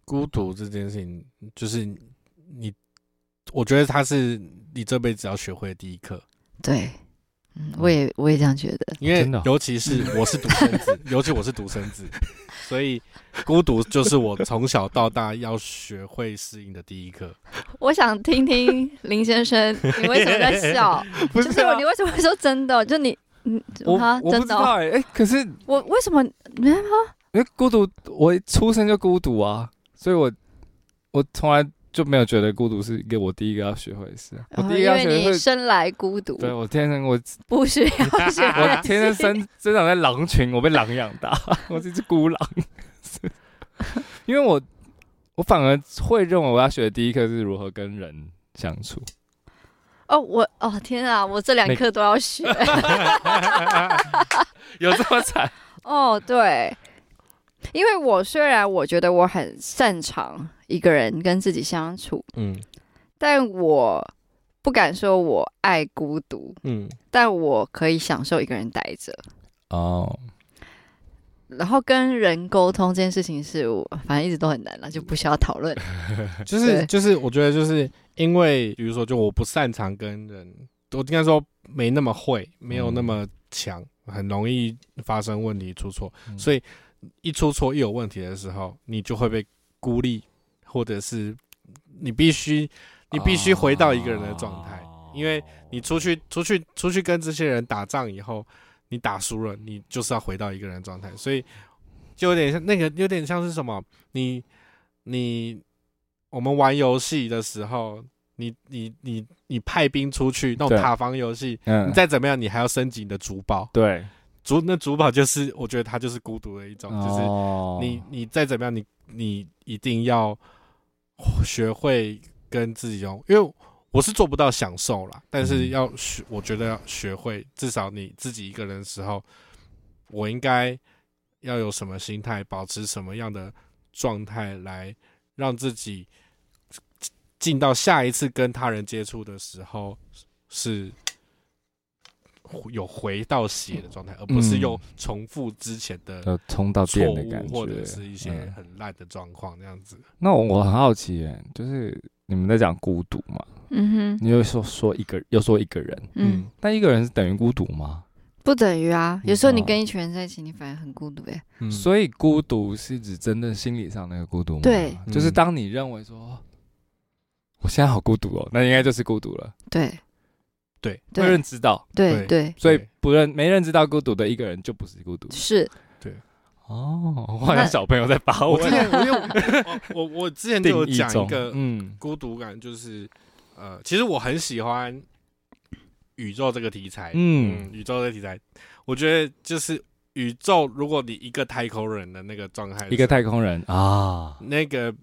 Speaker 3: 孤独这件事情，就是你，我觉得它是你这辈子要学会的第一课。
Speaker 2: 对，嗯，我也我也这样觉得。
Speaker 3: 因为
Speaker 1: 真的哦
Speaker 3: 尤其是我是独生子，尤其我是独生子，所以孤独就是我从小到大要学会适应的第一课。
Speaker 2: 我想听听林先生，你为什么在笑？
Speaker 1: 不
Speaker 2: 就是你为什么会说真的？就你，嗯，
Speaker 1: 我，我不知道哎、欸，可是
Speaker 2: 我为什么？
Speaker 1: 因为孤独，我出生就孤独啊，所以我我从来就没有觉得孤独是一个我第一个要学会的事。我第一个
Speaker 2: 因为你
Speaker 1: 要学会，
Speaker 2: 生来孤独，
Speaker 1: 对我天生我
Speaker 2: 不需要学
Speaker 1: 我天生生生长在狼群，我被狼养大，我是一只孤狼。因为我我反而会认为我要学的第一课是如何跟人相处。
Speaker 2: 哦，我哦天啊，我这两课都要学。
Speaker 1: 有这么惨？
Speaker 2: 哦，对，因为我虽然我觉得我很擅长一个人跟自己相处，
Speaker 3: 嗯
Speaker 2: 但我不敢说我爱孤独，
Speaker 3: 嗯，
Speaker 2: 但我可以享受一个人待着。
Speaker 1: 哦，
Speaker 2: 然后跟人沟通这件事情是我反正一直都很难了，就不需要讨论。
Speaker 3: 就是就是，我觉得就是因为，比如说，就我不擅长跟人，我应该说没那么会，没有那么强，很容易发生问题出错，
Speaker 1: 嗯。
Speaker 3: 所以一出错一有问题的时候，你就会被孤立，或者是你必须你必须回到一个人的状态，
Speaker 1: 哦。
Speaker 3: 因为你出去出去出去跟这些人打仗以后，你打输了，你就是要回到一个人的状态，所以就有点像那个，有点像是什么？你你我们玩游戏的时候，你你你你派兵出去那
Speaker 1: 种
Speaker 3: 塔防游戏，
Speaker 1: 嗯
Speaker 3: 你再怎么样，你还要升级你的主堡。
Speaker 1: 对，
Speaker 3: 主那主堡就是，我觉得它就是孤独的一种，就是
Speaker 1: 哦
Speaker 3: 你你再怎么样，你你一定要学会跟自己用，因为我是做不到享受啦，但是
Speaker 1: 嗯
Speaker 3: 要学，我觉得要学会，至少你自己一个人的时候，我应该要有什么心态，保持什么样的状态，来让自己进到下一次跟他人接触的时候是。有回到血的状态，而不是又重复之前的
Speaker 1: 要充到
Speaker 3: 错
Speaker 1: 电的感觉，
Speaker 3: 误或者是一些
Speaker 1: 嗯
Speaker 3: 很烂的状况这样子。
Speaker 1: 那我我很好奇耶，就是你们在讲孤独嘛？
Speaker 2: 嗯哼，
Speaker 1: 你又说说一个，又说一个人，
Speaker 2: 嗯，
Speaker 1: 但一个人是等于孤独吗？
Speaker 2: 不等于啊。有时候你
Speaker 1: 哦
Speaker 2: 跟一群人在一起，你反而很孤独哎。
Speaker 3: 嗯
Speaker 1: 所以孤独是指真的心理上那个孤独吗？
Speaker 2: 对
Speaker 1: 就是当你认为说，我现在好孤独哦，那应该就是孤独了。
Speaker 2: 对
Speaker 3: 对
Speaker 1: 没有人知到，
Speaker 2: 对
Speaker 3: 对
Speaker 2: 对，
Speaker 1: 所以不认没认知到孤独的一个人就不是孤独。
Speaker 2: 是
Speaker 3: 对，
Speaker 1: 哦，我好像小朋友在把我
Speaker 3: 我我我我之前就有讲一个
Speaker 1: 嗯。
Speaker 3: 孤独感，就是呃，其实我很喜欢宇宙这个题材，
Speaker 1: 嗯。
Speaker 3: 嗯，宇宙这个题材，我觉得就是宇宙，如果你一个太空人的那个状态，
Speaker 1: 一个太空人啊，
Speaker 3: 那个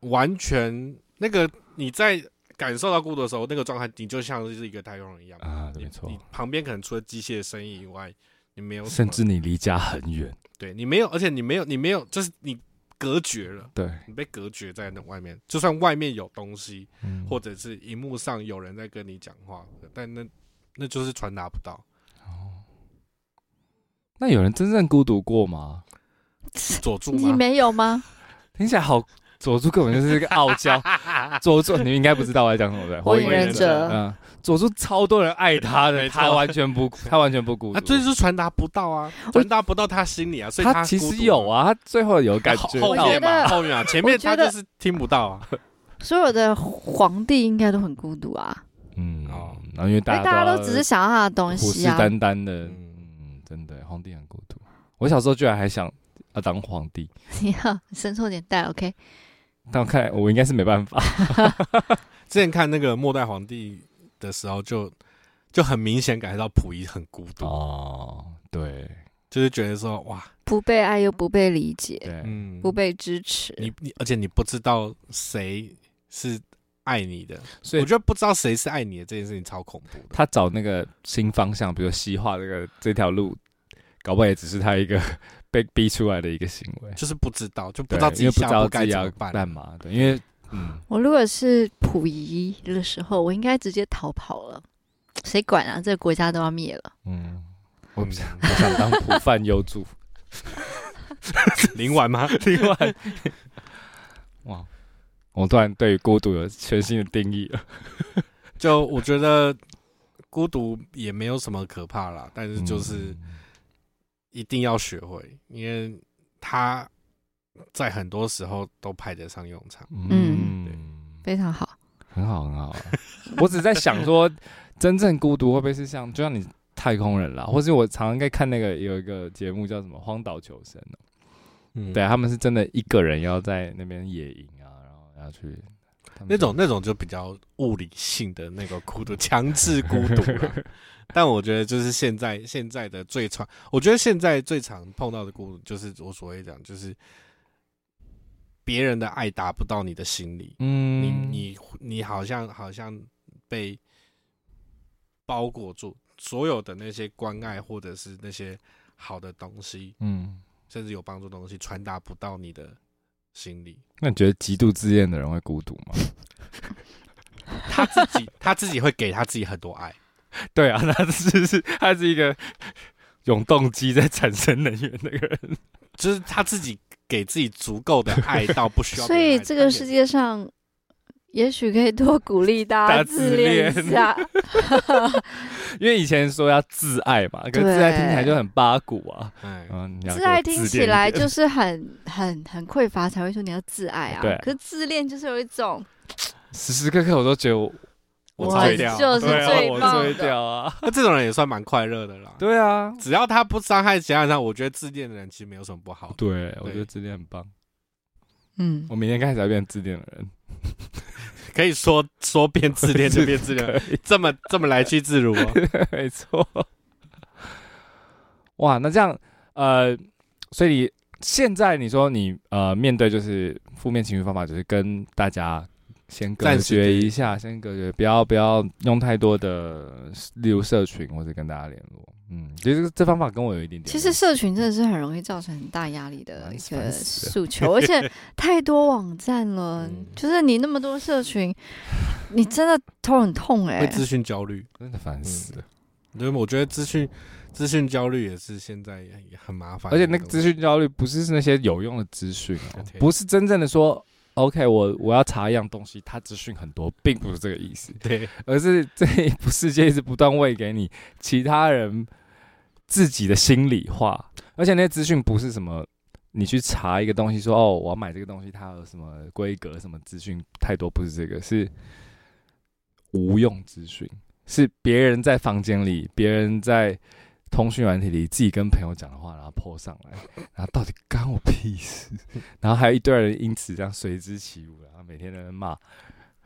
Speaker 3: 完全那个你在感受到孤独的时候，那个状态，你就像是一个太空人一样。
Speaker 1: 啊没错。
Speaker 3: 你旁边可能除了机械声音以外，你没有
Speaker 1: 甚至你离家很远，
Speaker 3: 对你没有，而且你没有，你没有，就是你隔绝了，
Speaker 1: 对，
Speaker 3: 你被隔绝在那外面。就算外面有东西，
Speaker 1: 嗯
Speaker 3: 或者是荧幕上有人在跟你讲话，但那那就是传达不到。
Speaker 1: 哦那有人真正孤独过吗？
Speaker 2: 你
Speaker 3: 佐助吗？
Speaker 2: 没有吗？
Speaker 1: 听起来好，佐助根本就是一个傲娇。佐助，你们应该不知道我在讲什么的？
Speaker 2: 火影忍者
Speaker 1: 嗯，佐助超多人爱他的，他完全不，他完全不孤
Speaker 3: 啊，
Speaker 1: 独。
Speaker 3: 他就是传达不到啊，
Speaker 2: 我
Speaker 3: 传达不到他心里啊，所以
Speaker 1: 他其实有，啊，他最后有感觉
Speaker 3: 后后
Speaker 1: 到
Speaker 3: 面嘛，
Speaker 2: 我觉得
Speaker 3: 后面啊，前面他就是听不到啊。
Speaker 2: 所有的皇帝应该都很孤独啊，
Speaker 1: 嗯，
Speaker 3: 哦
Speaker 1: 然后因
Speaker 2: 为
Speaker 1: 大家
Speaker 2: 大家都只是想要他的
Speaker 1: 东
Speaker 2: 西虎视。
Speaker 1: 眈眈的，
Speaker 3: 嗯
Speaker 1: 嗯，真的，皇帝很孤独。我小时候居然还想要当皇帝，
Speaker 2: 你要伸错点带，OK？
Speaker 1: 但我看来我应该是没办法。
Speaker 3: 之前看那个末代皇帝的时候就，就很明显感觉到溥仪很孤独，
Speaker 1: 哦，对
Speaker 3: 就是觉得说哇，
Speaker 2: 不被爱又不被理解，
Speaker 1: 对，
Speaker 3: 嗯，
Speaker 2: 不被支持。
Speaker 3: 你你，而且你不知道谁是爱你的，
Speaker 1: 所以
Speaker 3: 我觉得不知道谁是爱你的这件事情超恐怖的。
Speaker 1: 他找那个新方向，比如西化这个这条路，搞不好也只是他一个被逼出来的一个行为，
Speaker 3: 就是不知道，就不
Speaker 1: 对
Speaker 3: 知道自
Speaker 1: 因为不知
Speaker 3: 己下步
Speaker 1: 道
Speaker 3: 该怎么办。
Speaker 1: 干嘛。对，因为嗯，
Speaker 2: 我如果是溥仪的时候，我应该直接逃跑了。谁管啊？这个国家都要灭了。
Speaker 1: 嗯，我不
Speaker 3: 嗯
Speaker 1: 想，我想当普饭优助。
Speaker 3: 灵婉吗？
Speaker 1: 另外，哇，我突然对孤独有全新的定义了。
Speaker 3: 就我觉得孤独也没有什么可怕啦，但是就是
Speaker 1: 嗯
Speaker 3: 一定要学会，因为他在很多时候都派得上用场。
Speaker 1: 嗯，
Speaker 2: 非常好。
Speaker 1: 很好，很好啊。我只是在想说，真正孤独会不会是像，就像你太空人啦，或是我常常在看那个有一个节目叫什么《荒岛求生》
Speaker 3: 嗯，
Speaker 1: 对，他们是真的一个人要在那边野营啊，然后要去
Speaker 3: 那种那种就比较物理性的那个孤独，强制孤独啦。但我觉得就是现在现在的最常，我觉得现在最常碰到的孤独，就是我所谓讲，就是别人的爱达不到你的心里，
Speaker 1: 嗯，
Speaker 3: 你你你好像好像被包裹住，所有的那些关爱或者是那些好的东西，
Speaker 1: 嗯，
Speaker 3: 甚至有帮助的东西，传达不到你的心理。
Speaker 1: 那你觉得极度自恋的人会孤独吗？
Speaker 3: 他自己他自己会给他自己很多爱。
Speaker 1: 对啊，他是是他是一个永动机在产生能源的人。
Speaker 3: 就是他自己给自己足够的爱到不需要别
Speaker 2: 所。以这个世界上，也许可以多鼓励大家
Speaker 1: 自
Speaker 2: 自恋
Speaker 1: 恋
Speaker 2: 一下。
Speaker 1: 因为以前说要自爱嘛，可是自爱听起来就很八股啊。
Speaker 3: 哎，
Speaker 1: 嗯，
Speaker 2: 自爱听起来就是很很很匮乏，才会说你要自爱啊。
Speaker 1: 对
Speaker 2: 可是自恋就是有一种，
Speaker 1: 时时刻刻我都觉得我
Speaker 2: 我
Speaker 1: 最屌，
Speaker 2: 就是
Speaker 1: 对啊我
Speaker 2: 最棒
Speaker 1: 啊！
Speaker 3: 那这种人也算蛮快乐的啦。
Speaker 1: 对啊，
Speaker 3: 只要他不伤害其他人，我觉得自恋的人其实没有什么不好。
Speaker 1: 对，我觉得自恋很棒。
Speaker 2: 嗯，
Speaker 1: 我明天开始要变自恋的人，
Speaker 3: 可以说说变自恋就变自
Speaker 1: 恋，
Speaker 3: 这么这么来去自如哦。
Speaker 1: 没错。哇，那这样呃，所以你现在你说你呃面对就是负面情绪方法，就是跟大家先隔绝一下，先隔绝，不要不要用太多的，例如社群或者跟大家联络。嗯，其实这方法跟我有一点点。
Speaker 2: 其实社群真的是很容易造成很大压力的一
Speaker 1: 个
Speaker 2: 诉求，而且太多网站了，
Speaker 1: 嗯。
Speaker 2: 就是你那么多社群，你真的头很痛哎、
Speaker 3: 会资讯焦虑，
Speaker 1: 真的烦死了。
Speaker 3: 因为我觉得资讯资讯焦虑也是现在也很麻烦。
Speaker 1: 而且那个资讯焦虑不是那些有用的资讯哦，不是真正的说，OK，我我要查一样东西，它资讯很多，并不是这个意思，
Speaker 3: 对。
Speaker 1: 而是这一部世界一直不断喂给你其他人自己的心里话，而且那些资讯不是什么你去查一个东西说哦，我要买这个东西，它有什么规格，什么资讯太多，不是这个，是无用资讯，是别人在房间里，别人在通讯软体里自己跟朋友讲的话，然后 po 上来，然后到底干我屁事？然后还有一堆人因此这样随之起舞，然后每天在那骂，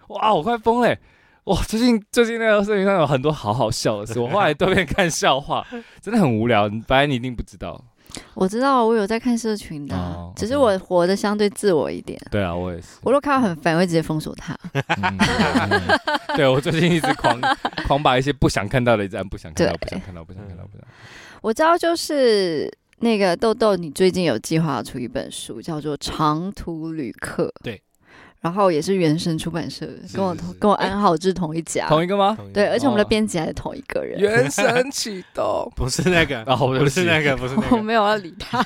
Speaker 1: 哇，我快疯嘞！哇，最近最近那个视频上有很多好好笑的事，我后来都在看笑话，真的很无聊。本来你一定不知道，
Speaker 2: 我知道，我有在看社群的，
Speaker 1: 哦
Speaker 2: 只是我活得相对自我一点。
Speaker 1: 对啊，我也是。
Speaker 2: 我如果看到很烦，我会直接封锁他。
Speaker 1: 对，我最近一直狂 狂把一些不想看到的一直按不想看到，不想看到，不想看到，不想看到。
Speaker 2: 我知道，就是那个豆豆，你最近有计划出一本书，叫做《长途旅客》。
Speaker 3: 对。
Speaker 2: 然后也是原神出版社，跟我同跟我安好志同一家，
Speaker 1: 同一个吗？
Speaker 2: 对，而且我们的编辑还是同一个人。
Speaker 1: 原神启动
Speaker 3: 不是那个，哦，不是那个，不是那个，
Speaker 2: 我没有要理他。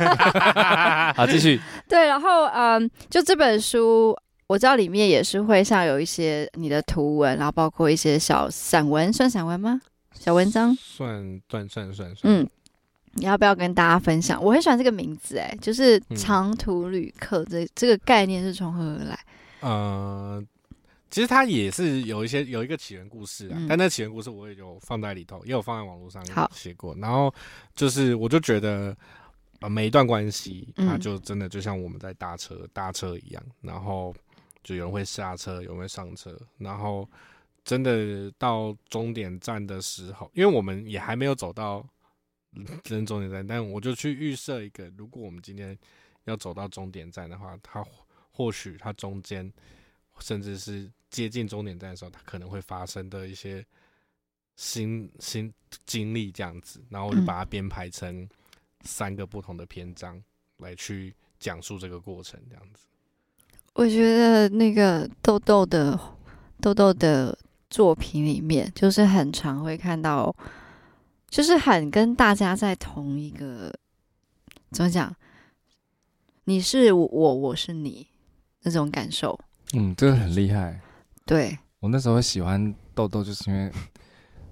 Speaker 1: 好，继续。
Speaker 2: 对，然后嗯，就这本书，我知道里面也是会像有一些你的图文，然后包括一些小散文，算散文吗？小文章？
Speaker 3: 算，算，算，算，算。
Speaker 2: 嗯，你要不要跟大家分享？我很喜欢这个名字，哎，就是长途旅客，这这个概念是从何而来？
Speaker 3: 呃，其实它也是有一些有一个起源故事啊，嗯、但那起源故事我也有放在里头，也有放在网络上写过。然后就是，我就觉得，呃，每一段关系，它就真的就像我们在搭车、嗯、搭车一样，然后就有人会下车，有人会上车，然后真的到终点站的时候，因为我们也还没有走到真终点站，但我就去预设一个，如果我们今天要走到终点站的话，它。或许它中间，甚至是接近终点站的时候，它可能会发生的一些新新经历这样子，然后我就把它编排成三个不同的篇章来去讲述这个过程这样子。
Speaker 2: 我觉得那个豆豆的豆豆的作品里面，就是很常会看到，就是很跟大家在同一个怎么讲？你是我，我是你。那种感受，
Speaker 1: 嗯，真的很厉害。
Speaker 2: 对，
Speaker 1: 我那时候会喜欢豆豆，就是因为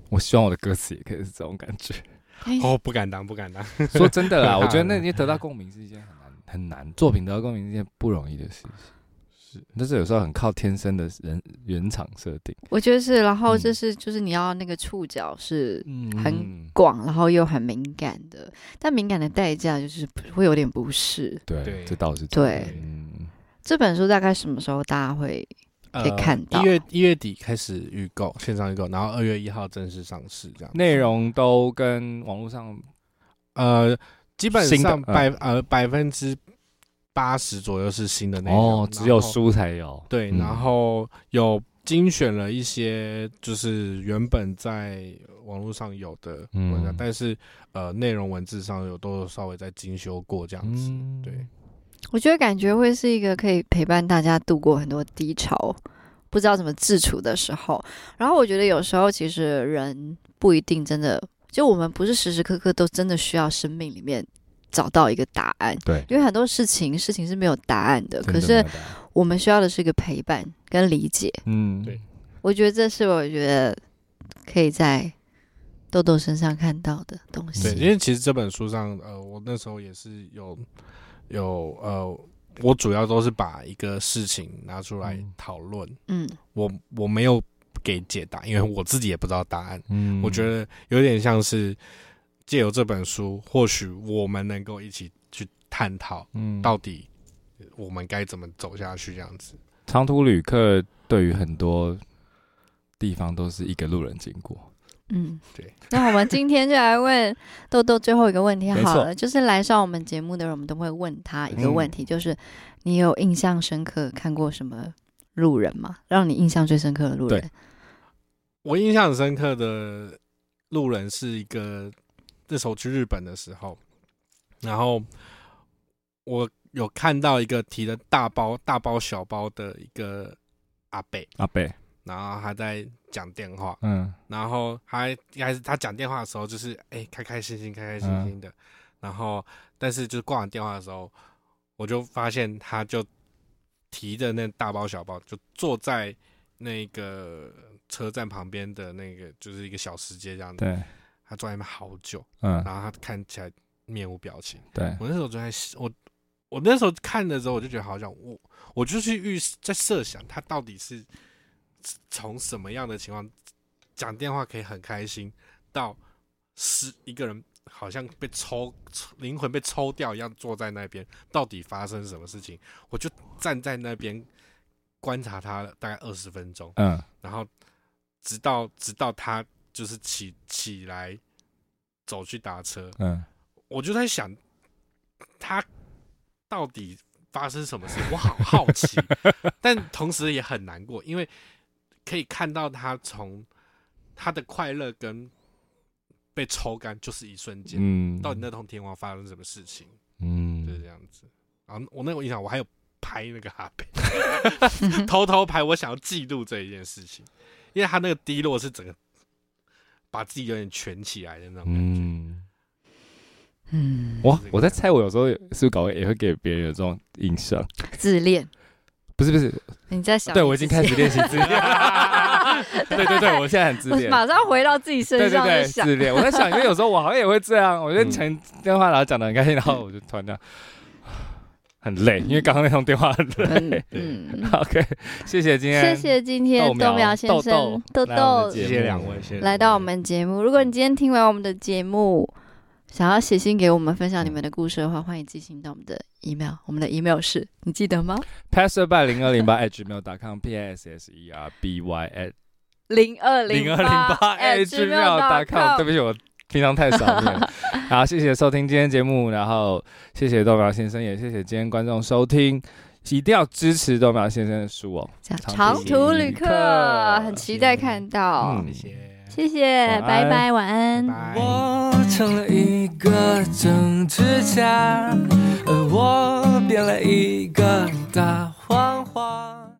Speaker 1: 我希望我的歌词也可以是这种感觉。
Speaker 3: 哦，不敢当，不敢当。
Speaker 1: 说真的啦，我觉得那些得到共鸣是一件很难很难，作品得到共鸣是一件不容易的事情。是，但是有时候很靠天生的人原厂设定。
Speaker 2: 我觉得是，然后就是就是你要那个触角是很广，然后又很敏感的，但敏感的代价就是会有点不适。
Speaker 1: 对，这倒是
Speaker 2: 对。这本书大概什么时候大家会可以看到？
Speaker 3: 一月一月底开始预购，线上预购，然后二月一号正式上市，这样。
Speaker 1: 内容都跟网络上，
Speaker 3: 呃，基本上百呃百分之八十左右是新的内容，
Speaker 1: 哦，只有书才有。
Speaker 3: 对，然后有精选了一些，就是原本在网络上有的文章，但是呃，内容文字上有都稍微在精修过这样子，对。
Speaker 2: 我觉得感觉会是一个可以陪伴大家度过很多低潮，不知道怎么自处的时候。然后我觉得有时候其实人不一定真的，就我们不是时时刻刻都真的需要生命里面找到一个答案。
Speaker 1: 对，
Speaker 2: 因为很多事情事情是没有答案的。可是我们需要的是一个陪伴跟理解。
Speaker 1: 嗯，
Speaker 3: 对。
Speaker 2: 我觉得这是我觉得可以在豆豆身上看到的东西。
Speaker 3: 对，因为其实这本书上，呃，我那时候也是有。有呃，我主要都是把一个事情拿出来讨论。嗯，我我没有给解答，因为我自己也不知道答案。嗯，我觉得有点像是借由这本书，或许我们能够一起去探讨，嗯，到底我们该怎么走下去这样子。
Speaker 1: 长途旅客对于很多地方都是一个路人经过。
Speaker 2: 嗯，
Speaker 3: 对。
Speaker 2: 那我们今天就来问豆豆最后一个问题好了，就是来上我们节目的人，我们都会问他一个问题，嗯、就是你有印象深刻看过什么路人吗？让你印象最深刻的路人？
Speaker 3: 我印象很深刻的路人是一个那时候去日本的时候，然后我有看到一个提着大包大包小包的一个阿贝，
Speaker 1: 阿伯。
Speaker 3: 然后他在讲电话，嗯，然后还一开始他讲电话的时候，就是哎，开开心心，开开心心的。嗯、然后，但是就是挂完电话的时候，我就发现他就提着那大包小包，就坐在那个车站旁边的那个，就是一个小石阶这样子。
Speaker 1: 对，
Speaker 3: 他坐在那边好久，
Speaker 1: 嗯，
Speaker 3: 然后他看起来面无表情。
Speaker 1: 对，
Speaker 3: 我那时候就在，我我那时候看的时候，我就觉得好像我，我就去预在设想他到底是。从什么样的情况讲电话可以很开心，到是一个人好像被抽灵魂被抽掉一样，坐在那边，到底发生什么事情？我就站在那边观察他大概二十分钟，
Speaker 1: 嗯，
Speaker 3: 然后直到直到他就是起起来走去打车，
Speaker 1: 嗯，
Speaker 3: 我就在想他到底发生什么事，我好好奇，但同时也很难过，因为可以看到他从他的快乐跟。被抽干就是一瞬间，嗯，到底那通电话发生什么事情？嗯，就是这样子。然后我那个印象，我还有拍那个哈贝，偷偷拍，我想要记录这一件事情，因为他那个低落是整个把自己有点蜷起来的那种感觉。嗯，
Speaker 1: 嗯，我我在猜，我有时候是不是搞也会给别人有这种印象？
Speaker 2: 自恋。
Speaker 1: 不是不是，
Speaker 2: 你在想？
Speaker 1: 对，我已经开始练习自恋。对对对，我现在很自恋。
Speaker 2: 马上回到自己身上
Speaker 1: 对对对，自恋。我在想，因为有时候我好像也会这样。我觉得前电话然后讲的很开心，然后我就突然这样很累，因为刚刚那通电话很累。嗯，OK，谢谢今天，
Speaker 2: 谢谢今天豆苗先生、豆豆，
Speaker 3: 谢谢两位，
Speaker 2: 来到我们节目。如果你今天听完我们的节目，想要写信给我们分享你们的故事的话，欢迎寄信到我们的 email。我们的 email 是你记得吗
Speaker 1: ？passerby 零二零八 @gmail.com，p s s e r b y at
Speaker 2: 零二零二零八
Speaker 1: @gmail.com。对不起，我平常太少了。好，谢谢收听今天节目，然后谢谢豆苗先生，也谢谢今天观众收听，一定要支持豆苗先生的书哦，《
Speaker 2: 长途旅客》，很期待看到。谢谢。谢谢，拜拜，晚安。
Speaker 4: 我成了一个政治家，而我变了一个大